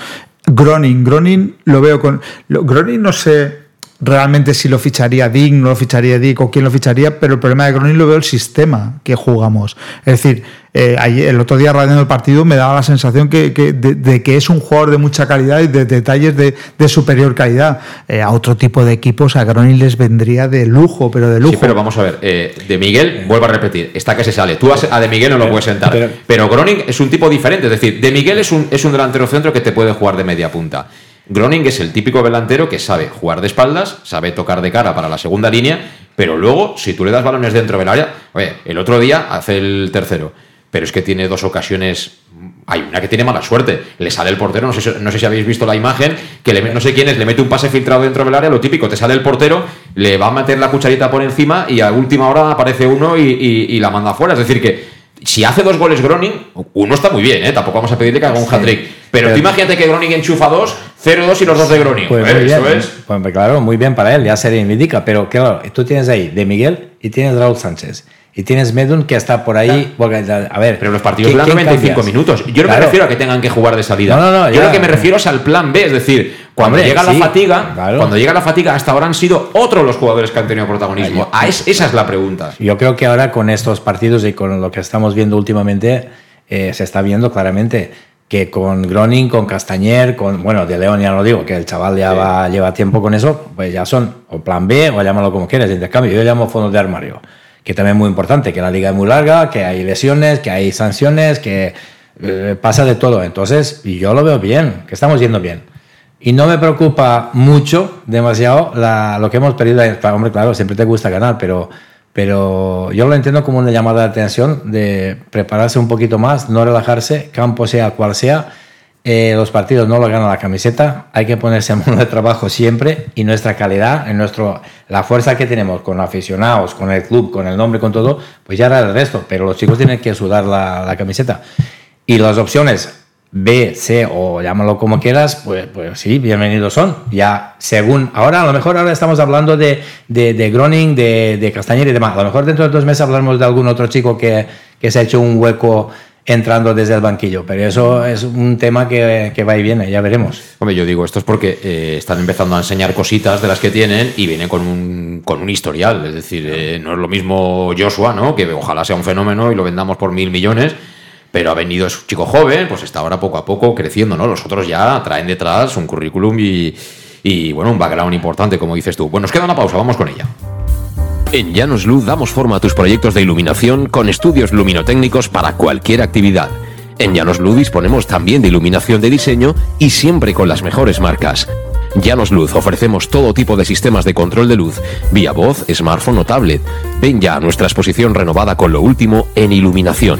Groning, Groning lo veo con. Groning no sé realmente si lo ficharía Dick, no lo ficharía Dick o quién lo ficharía, pero el problema de Gronin lo veo el sistema que jugamos. Es decir, eh, el otro día radiando el partido me daba la sensación que, de, que es un jugador de mucha calidad y de detalles de, superior calidad. Eh, a otro tipo de equipos a Gronin les vendría de lujo, pero de lujo. Sí, pero vamos a ver, eh, de Miguel, vuelvo a repetir, está que se sale. Tú a, de Miguel no lo puedes sentar, pero, pero Groning es un tipo diferente, es decir, de Miguel es un, es un delantero centro que te puede jugar de media punta. Groning es el típico delantero que sabe jugar de espaldas, sabe tocar de cara para la segunda línea, pero luego, si tú le das balones dentro del área, oye, el otro día hace el tercero, pero es que tiene dos ocasiones. Hay una que tiene mala suerte. Le sale el portero, no sé, no sé si habéis visto la imagen, que le, no sé quién es, le mete un pase filtrado dentro del área, lo típico, te sale el portero, le va a meter la cucharita por encima y a última hora aparece uno y, la manda afuera. Es decir, que si hace dos goles Groning, uno está muy bien, ¿eh? tampoco vamos a pedirle que haga un hat-trick. Pero, tú imagínate que Groning enchufa dos, 0-2 y los dos de Groning. Pues eso es. Pues, claro, muy bien para él, ya se reivindica. Pero claro, tú tienes ahí de Miguel y tienes Raúl Sánchez. Y tienes Medun que está por ahí. a ver. Pero los partidos duran 95 minutos. Yo no me refiero a que tengan que jugar de salida. No, no, no, Yo lo que me refiero es al plan B. Es decir, cuando llega la fatiga, cuando llega la fatiga, hasta ahora han sido otros los jugadores que han tenido protagonismo. Ah, esa es la pregunta. Yo creo que ahora con estos partidos y con lo que estamos viendo últimamente, eh, se está viendo claramente que con Groning, con Castañer, con, bueno, de León ya no lo digo, que el chaval ya va, lleva tiempo con eso, pues ya son o plan B o llámalo como quieras, intercambio. Yo llamo fondo de armario, que también es muy importante, que la liga es muy larga, que hay lesiones, que hay sanciones, que eh, pasa de todo. Entonces, y yo lo veo bien, que estamos yendo bien. Y no me preocupa mucho, demasiado, la, lo que hemos perdido. Hombre, claro, siempre te gusta ganar, pero pero yo lo entiendo como una llamada de atención de prepararse un poquito más, no relajarse, campo sea cual sea. Eh, los partidos no lo gana la camiseta, hay que ponerse en modo de trabajo siempre y nuestra calidad, en nuestro, la fuerza que tenemos con aficionados, con el club, con el nombre, con todo, pues ya era el resto, pero los chicos tienen que sudar la, la camiseta. Y las opciones B, C o llámalo como quieras, pues, pues sí, bienvenidos son. Ya según, ahora a lo mejor ahora estamos hablando de, de, de Groning, de, de Castañer y demás. A lo mejor dentro de dos meses hablaremos de algún otro chico que, que se ha hecho un hueco entrando desde el banquillo, pero eso es un tema que, que va y viene, ya veremos. Hombre, yo digo, esto es porque eh, están empezando a enseñar cositas de las que tienen y vienen con un, con un historial, es decir, eh, no es lo mismo Joshua, ¿no? que ojalá sea un fenómeno y lo vendamos por mil millones, pero ha venido, es un chico joven, pues está ahora poco a poco creciendo, ¿no? Los otros ya traen detrás un currículum y, bueno, un background importante, como dices tú. Bueno, nos queda una pausa, vamos con ella. En Llanos Luz damos forma a tus proyectos de iluminación con estudios luminotécnicos para cualquier actividad. En Llanos Luz disponemos también de iluminación de diseño y siempre con las mejores marcas. Llanos Luz ofrecemos todo tipo de sistemas de control de luz, vía voz, smartphone o tablet. Ven ya a nuestra exposición renovada con lo último en iluminación.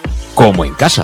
como en casa.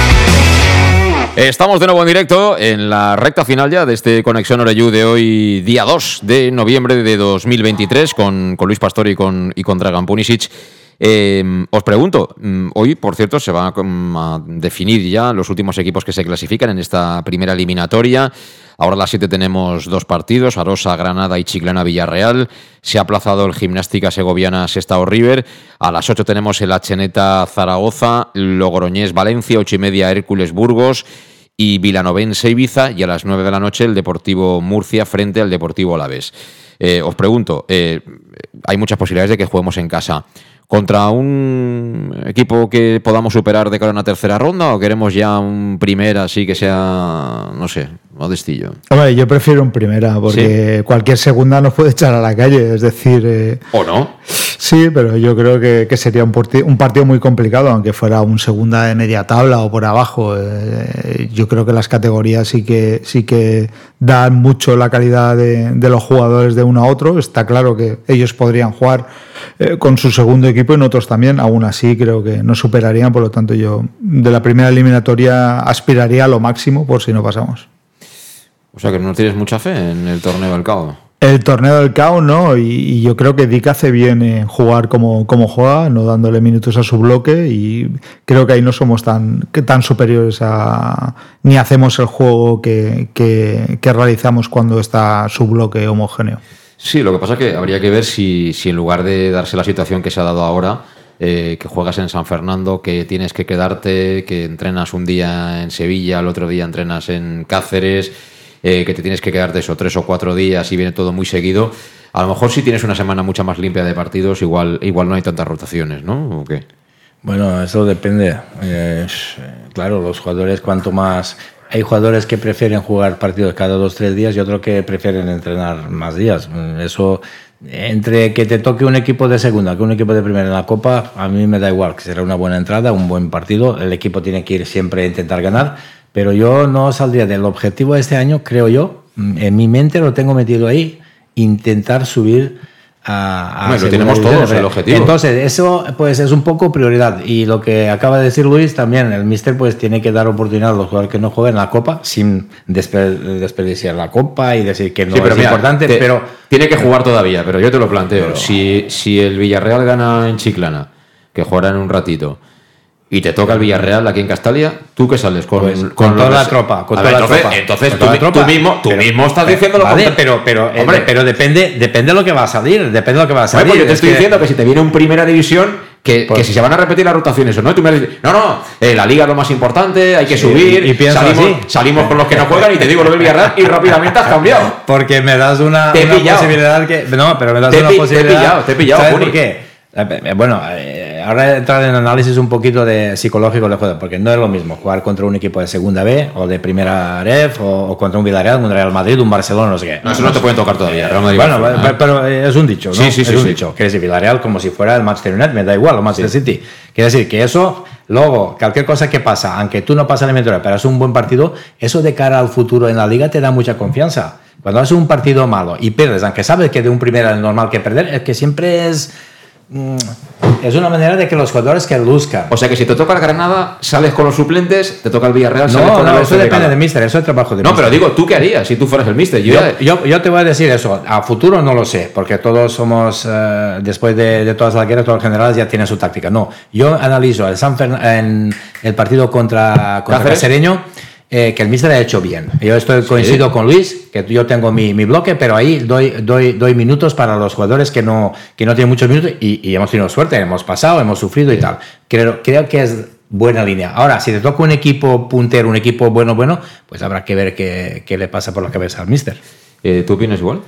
Estamos de nuevo en directo en la recta final ya de este Conexión Oreyú de hoy, día 2 de noviembre de 2023, con, con Luis Pastor y con, y con Dragan Punisic. Eh, os pregunto, mm, hoy, por cierto, se van a, a definir ya los últimos equipos que se clasifican en esta primera eliminatoria. Ahora a las 7 tenemos dos partidos, Arosa, Granada y Chiclana Villarreal. Se ha aplazado el Gimnástica Segoviana Sestao River. A las 8 tenemos el Acheneta Zaragoza, Logroñés Valencia, 8 y media Hércules Burgos y Vilanovense Ibiza. Y a las 9 de la noche el Deportivo Murcia frente al Deportivo Alavés. Eh, os pregunto, eh, hay muchas posibilidades de que juguemos en casa. ¿Contra un equipo que podamos superar de cara a una tercera ronda o queremos ya un primera así que sea, no sé, modestillo? Hombre, yo prefiero un primera, porque cualquier segunda nos puede echar a la calle, es decir... eh, ¿O no? Sí, pero yo creo que, que sería un, un, partido muy complicado, aunque fuera un segunda de media tabla o por abajo. Eh, yo creo que las categorías sí que, sí que dan mucho la calidad de, de los jugadores de uno a otro. Está claro que ellos podrían jugar eh, con su segundo equipo y nosotros también. Aún así, creo que no superarían. Por lo tanto, yo de la primera eliminatoria aspiraría a lo máximo por si no pasamos. O sea que no tienes mucha fe en el torneo del CAO. El torneo del CAO no, y, yo creo que Dick hace bien en jugar como, como juega, no dándole minutos a su bloque, y creo que ahí no somos tan, tan superiores a. ni hacemos el juego que, que, que realizamos cuando está su bloque homogéneo. Sí, lo que pasa es que habría que ver si, si en lugar de darse la situación que se ha dado ahora, eh, que juegas en San Fernando, que tienes que quedarte, que entrenas un día en Sevilla, el otro día entrenas en Cáceres eh, que te tienes que quedarte eso tres o cuatro días y viene todo muy seguido. A lo mejor si tienes una semana mucho más limpia de partidos, igual, igual no hay tantas rotaciones, ¿no? ¿O qué? Bueno, eso depende. Eh, claro, los jugadores, cuanto más. Hay jugadores que prefieren jugar partidos cada dos, tres días y otros que prefieren entrenar más días. Eso, entre que te toque un equipo de segunda que un equipo de primera en la Copa, a mí me da igual, que será una buena entrada, un buen partido. El equipo tiene que ir siempre a intentar ganar pero yo no saldría del objetivo de este año, creo yo, en mi mente lo tengo metido ahí, intentar subir a... a lo tenemos todos, el objetivo. Entonces, eso pues es un poco prioridad. Y lo que acaba de decir Luis también, el Mister pues tiene que dar oportunidad a los jugadores que no jueguen la Copa sin desperdiciar la Copa y decir que no es importante, pero... Tiene que jugar todavía, pero yo te lo planteo. Si, si el Villarreal gana en Chiclana, que jugará en un ratito y te toca el Villarreal aquí en Castalia, ¿tú qué sales? Con, pues, con, toda la tropa. Con toda entonces, la tropa. entonces tú, mismo, tú mismo estás diciendo lo vale, pero, pero, eh, pero depende, depende de lo que va a salir. Depende de lo que va a salir. Pues yo te estoy diciendo que si te viene un primera división, que, que, si se van a repetir las rotaciones o no, tú me dices, no, no, eh, la liga es lo más importante, hay que subir, y, salimos, salimos con los que no juegan y te digo lo del Villarreal y rápidamente has cambiado. Porque me das una, te una posibilidad que. No, pero me das una posibilidad. Te he pillado, te he pillado. ¿Sabes por qué? Eh, bueno, ahora entrar en análisis un poquito de psicológico de juego, porque no es lo mismo jugar contra un equipo de segunda B o de primera REF o, contra un Villarreal, un Real Madrid, un Barcelona, no sé qué. No, eso no te pueden tocar todavía. bueno, pero, es un dicho, ¿no? Sí, sí, sí, es un dicho. Quiere decir, Villarreal como si fuera el Manchester United, me da igual, o Manchester City. Quiere decir que eso, luego, cualquier cosa que pasa, aunque tú no pasas la eliminatoria, pero es un buen partido, eso de cara al futuro en la liga te da mucha confianza. Cuando haces un partido malo y pierdes, aunque sabes que de un primera es normal que perder, es que siempre es es una manera de que los jugadores que luzcan. O sea que si te toca el Granada, sales con los suplentes, te toca el Villarreal, no, con no, eso depende del míster, eso es trabajo de No, pero digo, ¿tú qué harías si tú fueras el míster? Yo, yo, te voy a decir eso, a futuro no lo sé, porque todos somos, eh, después de, todas las guerras, todos los generales ya tienen su táctica. No, yo analizo el, San en el partido contra, contra Cacereño eh, que el míster ha hecho bien. Yo estoy coincido con Luis, que yo tengo mi, mi, bloque, pero ahí doy, doy, doy minutos para los jugadores que no, que no tienen muchos minutos y, hemos tenido suerte, hemos pasado, hemos sufrido y tal. Creo, creo que es buena línea. Ahora, si te toca un equipo puntero, un equipo bueno, bueno, pues habrá que ver qué, qué le pasa por la cabeza al míster. Eh, ¿Tú opinas igual?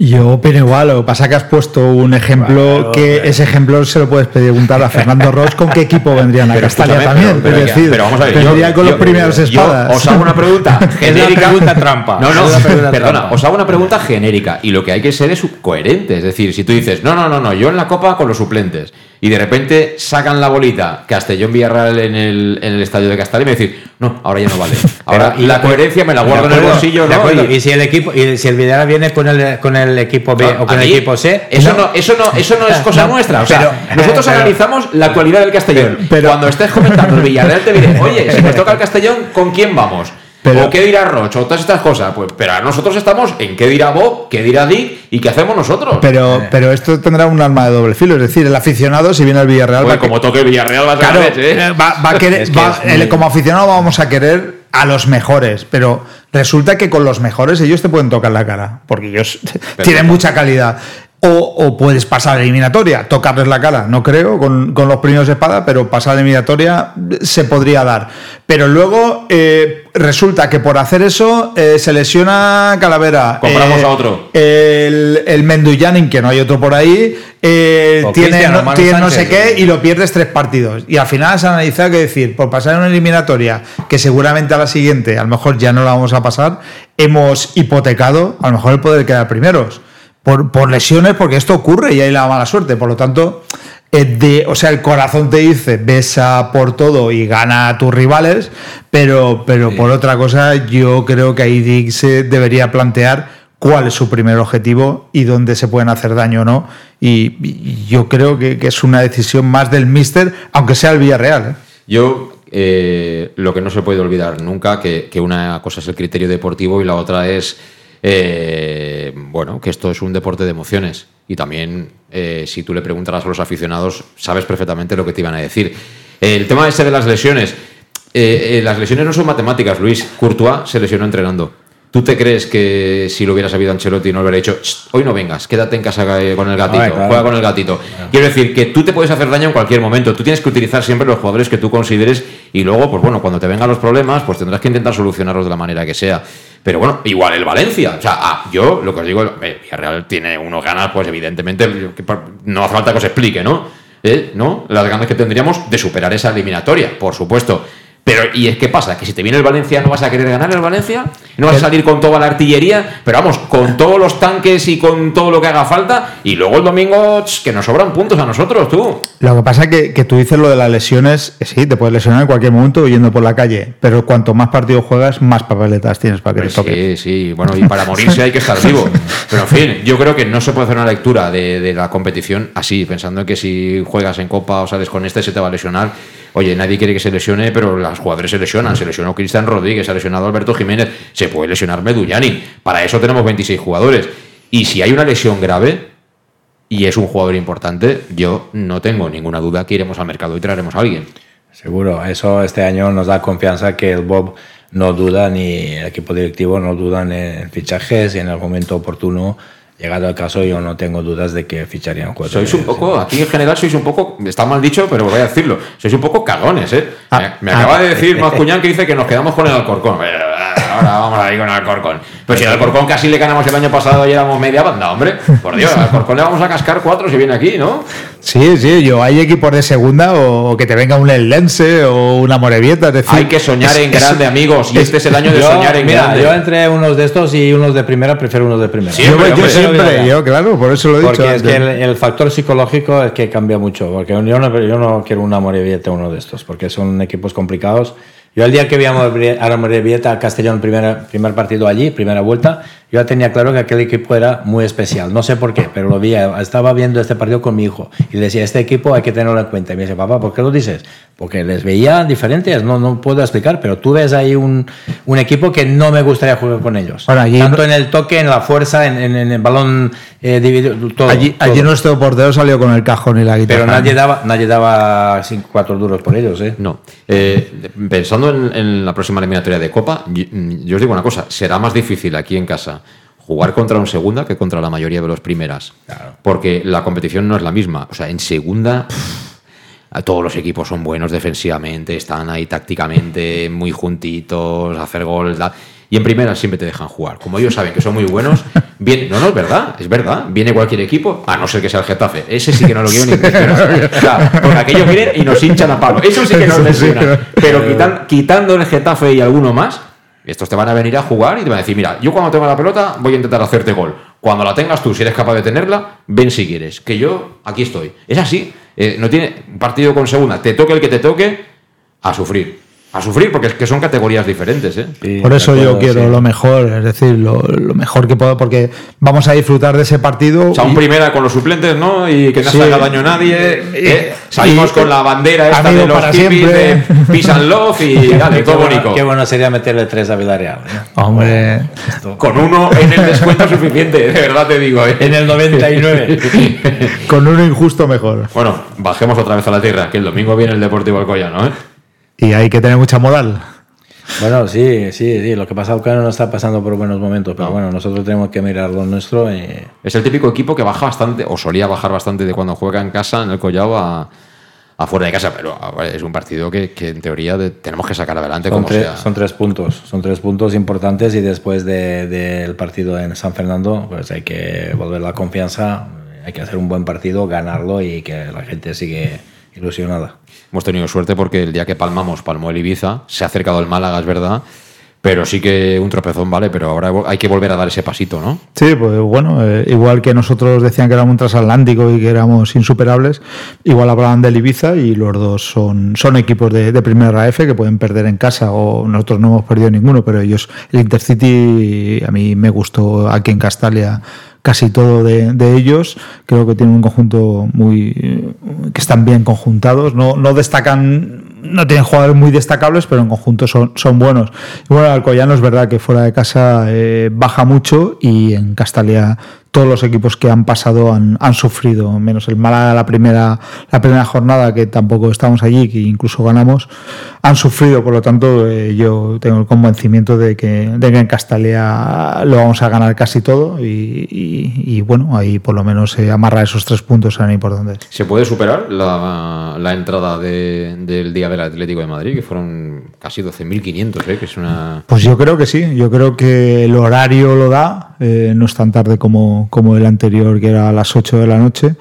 Yo opino igual, lo que pasa es que has puesto un ejemplo que ese ejemplo se lo puedes preguntar a Fernando Ross con qué equipo vendrían a Castalia también. Pero, decir, pero, vamos a ver, vendría con los primeros espadas. os hago una pregunta genérica. pregunta trampa. No, no, perdona, os hago una pregunta genérica y lo que hay que ser es coherente. Es decir, si tú dices, no, no, no, no, yo en la Copa con los suplentes y de repente sacan la bolita Castellón Villarreal en el, en el estadio de Castellón y me decís, no, ahora ya no vale. Ahora y la coherencia me la guardo en el bolsillo, ¿no? Y, si el equipo, y si el Villarreal viene con el, con el equipo B o con el equipo C. Eso no, eso no, eso no es cosa nuestra. O sea, nosotros analizamos la actualidad del Castellón. Pero, Cuando estés comentando el Villarreal te diré, oye, si nos toca el Castellón, ¿con quién vamos? o qué dirá Roche, o todas estas cosas. Pues, pero nosotros estamos en qué dirá Bob, qué dirá Dick y qué hacemos nosotros. Pero, pero esto tendrá un arma de doble filo. Es decir, el aficionado, si viene al Villarreal. Pues como toque Villarreal, va a claro, ¿eh? va, a querer, como aficionado vamos a querer a los mejores, pero resulta que con los mejores ellos te pueden tocar la cara, porque ellos tienen mucha calidad. O, puedes pasar la eliminatoria, tocarles la cara, no creo, con, los primeros de espada, pero pasar la eliminatoria se podría dar. Pero luego eh, resulta que por hacer eso eh, se lesiona Calavera. Compramos eh, a otro. El, el Menduyanin, que no hay otro por ahí, tiene, no, tiene no, sé qué y lo pierdes tres partidos. Y al final has analizado que decir, por pasar una eliminatoria, que seguramente a la siguiente, a lo mejor ya no la vamos a pasar, hemos hipotecado, a lo mejor el poder quedar primeros por, por lesiones, porque esto ocurre y hay la mala suerte. Por lo tanto, eh, de, o sea, el corazón te dice, besa por todo y gana a tus rivales, pero, pero por otra cosa, yo creo que ahí Dick se debería plantear cuál es su primer objetivo y dónde se pueden hacer daño o no. Y, y yo creo que, que, es una decisión más del míster, aunque sea el Villarreal. ¿eh? Yo eh, lo que no se puede olvidar nunca, que, que, una cosa es el criterio deportivo y la otra es, eh, bueno, que esto es un deporte de emociones. Y también, eh, si tú le preguntaras a los aficionados, sabes perfectamente lo que te iban a decir. El tema ese de las lesiones. las lesiones no son matemáticas, Luis. Courtois se lesionó entrenando. ¿Tú te crees que si lo hubiera sabido Ancelotti no lo hubiera dicho, hoy no vengas, quédate en casa con el gatito, Ay, claro. juega con el gatito? Claro. Quiero decir que tú te puedes hacer daño en cualquier momento, tú tienes que utilizar siempre los jugadores que tú consideres y luego, pues bueno, cuando te vengan los problemas, pues tendrás que intentar solucionarlos de la manera que sea. Pero bueno, igual el Valencia. O sea, ah, yo lo que os digo, el Villarreal tiene unos ganas, pues evidentemente, no hace falta que os explique, ¿no? ¿Eh? ¿no? Las ganas que tendríamos de superar esa eliminatoria, por supuesto. Pero, ¿y es qué pasa? Que si te viene el Valencia, ¿no vas a querer ganar el Valencia? ¿No vas a salir con toda la artillería? Pero vamos, con todos los tanques y con todo lo que haga falta. Y luego el domingo, que nos sobran puntos a nosotros, tú. Lo que pasa es que, que tú dices lo de las lesiones, eh, sí, te puedes lesionar en cualquier momento yendo por la calle. Pero cuanto más partidos juegas, más papeletas tienes para que pues te toque. Sí, sí, bueno, y para morirse hay que estar vivo. Pero en fin, yo creo que no se puede hacer una lectura de, de la competición así, pensando en que si juegas en Copa o sales con este se te va a lesionar. Oye, nadie quiere que se lesione, pero los jugadores se lesionan. Se lesionó Cristian Rodríguez, se ha lesionado Alberto Jiménez, se puede lesionar Medullani. Para eso tenemos 26 jugadores. Y si hay una lesión grave y es un jugador importante, yo no tengo ninguna duda que iremos al mercado y traeremos a alguien. Seguro, eso este año nos da confianza que el Bob no duda ni el equipo directivo no dudan en fichajes y en el momento oportuno llegado al caso, yo no tengo dudas de que ficharían cuatro. Sois un poco, aquí en general sois un poco, está mal dicho, pero voy a decirlo, sois un poco cagones, ¿eh? Ah, me, me ah, acaba de decir eh, Mascuñán que dice que nos quedamos con el Alcorcón. Ahora vamos ahí con el Alcorcón. Pero si al Alcorcón casi le ganamos el año pasado y éramos media banda, hombre. Por Dios, al Alcorcón le vamos a cascar cuatro si viene aquí, ¿no? Sí, sí, yo hay equipos de segunda o que te venga un Lense o una Morevieta. Es decir, hay que soñar es, en grande, es, amigos. Y este es el año de yo, soñar en mira, grande. Yo entre unos de estos y unos de primera, prefiero unos de primera. Siempre, yo, yo siempre, yo, claro, por eso lo he dicho. Porque es que el, el, factor psicológico es que cambia mucho. Porque yo no, yo no quiero una Morevieta uno de estos, porque son equipos complicados. Yo el día que veíamos a Morevieta a Castellón, primer, primer partido allí, primera vuelta, yo ya tenía claro que aquel equipo era muy especial. No sé por qué, pero lo vi. Estaba viendo este partido con mi hijo y le decía, este equipo hay que tenerlo en cuenta. Y me dice, papá, ¿por qué lo dices? Porque les veía diferentes, no, no puedo explicar, pero tú ves ahí un, un equipo que no me gustaría jugar con ellos. Bueno, allí Tanto en el toque, en la fuerza, en, en, en el balón eh, dividido, todo. Allí, todo. allí, nuestro portero salió con el cajón y la guitarra. Pero nadie daba, nadie daba cinco, cuatro duros por ellos, ¿eh? No. Eh, pensando en, en, la próxima eliminatoria de Copa, yo, yo os digo una cosa, será más difícil aquí en casa jugar contra un segunda que contra la mayoría de los primeras. Claro. Porque la competición no es la misma. O sea, en segunda pff, todos los equipos son buenos defensivamente, están ahí tácticamente muy juntitos, hacer gol, da. y en primera siempre te dejan jugar. Como ellos saben que son muy buenos, viene, no, no, es verdad, es verdad, viene cualquier equipo, a no ser que sea el Getafe, ese sí que no lo quiero ni o sea, Porque aquellos vienen y nos hinchan a palo, eso sí que nos lesiona. Pero quitan, quitando el Getafe y alguno más, estos te van a venir a jugar y te van a decir, mira, yo cuando tenga la pelota voy a intentar hacerte gol. Cuando la tengas tú, si eres capaz de tenerla, ven si quieres. Que yo aquí estoy. Es así. Eh, no tiene partido con segunda. Te toque el que te toque, a sufrir. A sufrir, porque es que son categorías diferentes. ¿eh? Sí, Por eso acuerdo, yo quiero sí. lo mejor, es decir, lo, lo, mejor que puedo, porque vamos a disfrutar de ese partido. O sea, un y... primera con los suplentes, ¿no? Y que no se haga daño a nadie. ¿eh? Salimos y, con la bandera esta de los tipis de Peace and Love y dale, todo bonito. Qué bueno sería meterle tres a Villarreal. ¿eh? Hombre, con uno en el descuento suficiente, de verdad te digo. ¿eh? En el 99. con uno injusto mejor. Bueno, bajemos otra vez a la tierra, que el domingo viene el Deportivo Alcoyano, ¿eh? Y hay que tener mucha moral. Bueno, sí, sí, sí. Lo que pasa es que no está pasando por buenos momentos, pero no. bueno, nosotros tenemos que mirar lo nuestro. Y... Es el típico equipo que baja bastante, o solía bajar bastante de cuando juega en casa, en el Collao, a, a fuera de casa, pero es un partido que, que en teoría de, tenemos que sacar adelante son como tres, sea. Son tres puntos, son tres puntos importantes y después del de, de partido en San Fernando, pues hay que volver la confianza, hay que hacer un buen partido, ganarlo y que la gente sigue ilusionada. Hemos tenido suerte porque el día que palmamos, palmó el Ibiza, se ha acercado el Málaga, es verdad, pero sí que un tropezón vale, pero ahora hay que volver a dar ese pasito, ¿no? Sí, pues bueno, eh, igual que nosotros decían que éramos un transatlántico y que éramos insuperables, igual hablaban del Ibiza y los dos son, son equipos de, de primera F que pueden perder en casa o nosotros no hemos perdido ninguno, pero ellos, el Intercity a mí me gustó aquí en Castalia casi todo de, de, ellos. Creo que tienen un conjunto muy. que están bien conjuntados. No, no destacan. No tienen jugadores muy destacables, pero en conjunto son, son buenos. Y bueno, Alcoyano es verdad que fuera de casa eh, baja mucho y en Castalia todos los equipos que han pasado han, han, sufrido, menos el Málaga la primera, la primera jornada, que tampoco estamos allí, que incluso ganamos, han sufrido, por lo tanto eh, yo tengo el convencimiento de que, de que en Castalia lo vamos a ganar casi todo y, y, y bueno, ahí por lo menos eh, amarrar esos tres puntos serán importantes. ¿Se puede superar la, la entrada de, del día del Atlético de Madrid, que fueron casi 12.500, ¿eh? que es una... Pues yo creo que sí, yo creo que el horario lo da, eh, no es tan tarde como, como el anterior, que era a las 8 de la noche,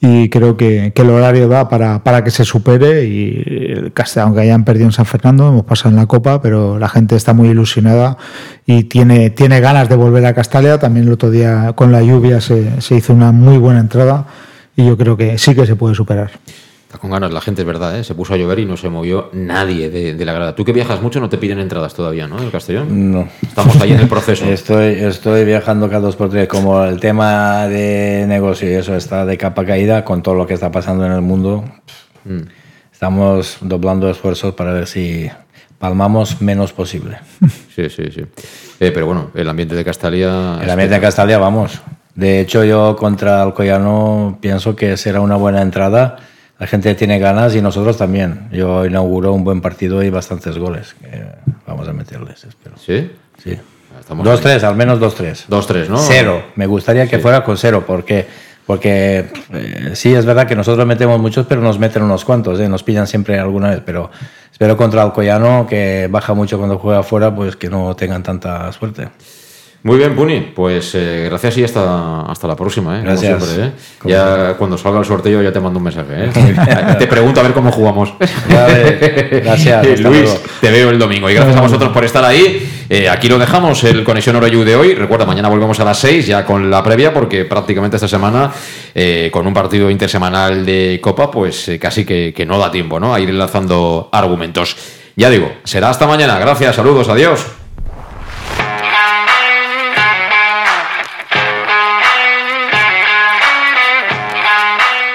y creo que, que el horario da para, para, que se supere y aunque hayan perdido en San Fernando, hemos pasado en la Copa, pero la gente está muy ilusionada y tiene, tiene ganas de volver a Castalia. También el otro día con la lluvia se, se hizo una muy buena entrada y yo creo que sí que se puede superar. Está con ganas la gente, es verdad, ¿eh? se puso a llover y no se movió nadie de, de, la grada. Tú que viajas mucho no te piden entradas todavía, ¿no? El Castellón. No. Estamos ahí en el proceso. estoy, estoy viajando cada dos por tres. Como el tema de negocio y eso está de capa caída con todo lo que está pasando en el mundo, mm. estamos doblando esfuerzos para ver si palmamos menos posible. Sí, sí, sí. Eh, pero bueno, el ambiente de Castalia. El ambiente de Castalia, vamos. De hecho, yo contra Alcoyano pienso que será una buena entrada la gente tiene ganas y nosotros también. Yo inauguro un buen partido y bastantes goles. vamos a meterles, espero. ¿Sí? Sí. 2-3, al menos 2-3. 2-3, ¿no? Cero. Me gustaría que sí. fuera con cero, porque, porque eh, sí, es verdad que nosotros metemos muchos, pero nos meten unos cuantos, ¿eh? nos pillan siempre alguna vez. Pero espero contra Alcoyano, que baja mucho cuando juega afuera, pues que no tengan tanta suerte. Muy bien, Puni. Pues eh, gracias y hasta, hasta la próxima. ¿eh? Gracias. Siempre, ¿eh? Ya cuando salga el sorteo ya te mando un mensaje. ¿eh? te pregunto a ver cómo jugamos. Vale. Gracias. Luis, luego. te veo el domingo. Y gracias a vosotros por estar ahí. Eh, aquí lo dejamos, el Conexión Oroyu de hoy. Recuerda, mañana volvemos a las 6 ya con la previa, porque prácticamente esta semana, eh, con un partido intersemanal de Copa, pues casi que, que no da tiempo ¿no? a ir lanzando argumentos. Ya digo, será hasta mañana. Gracias, saludos, adiós.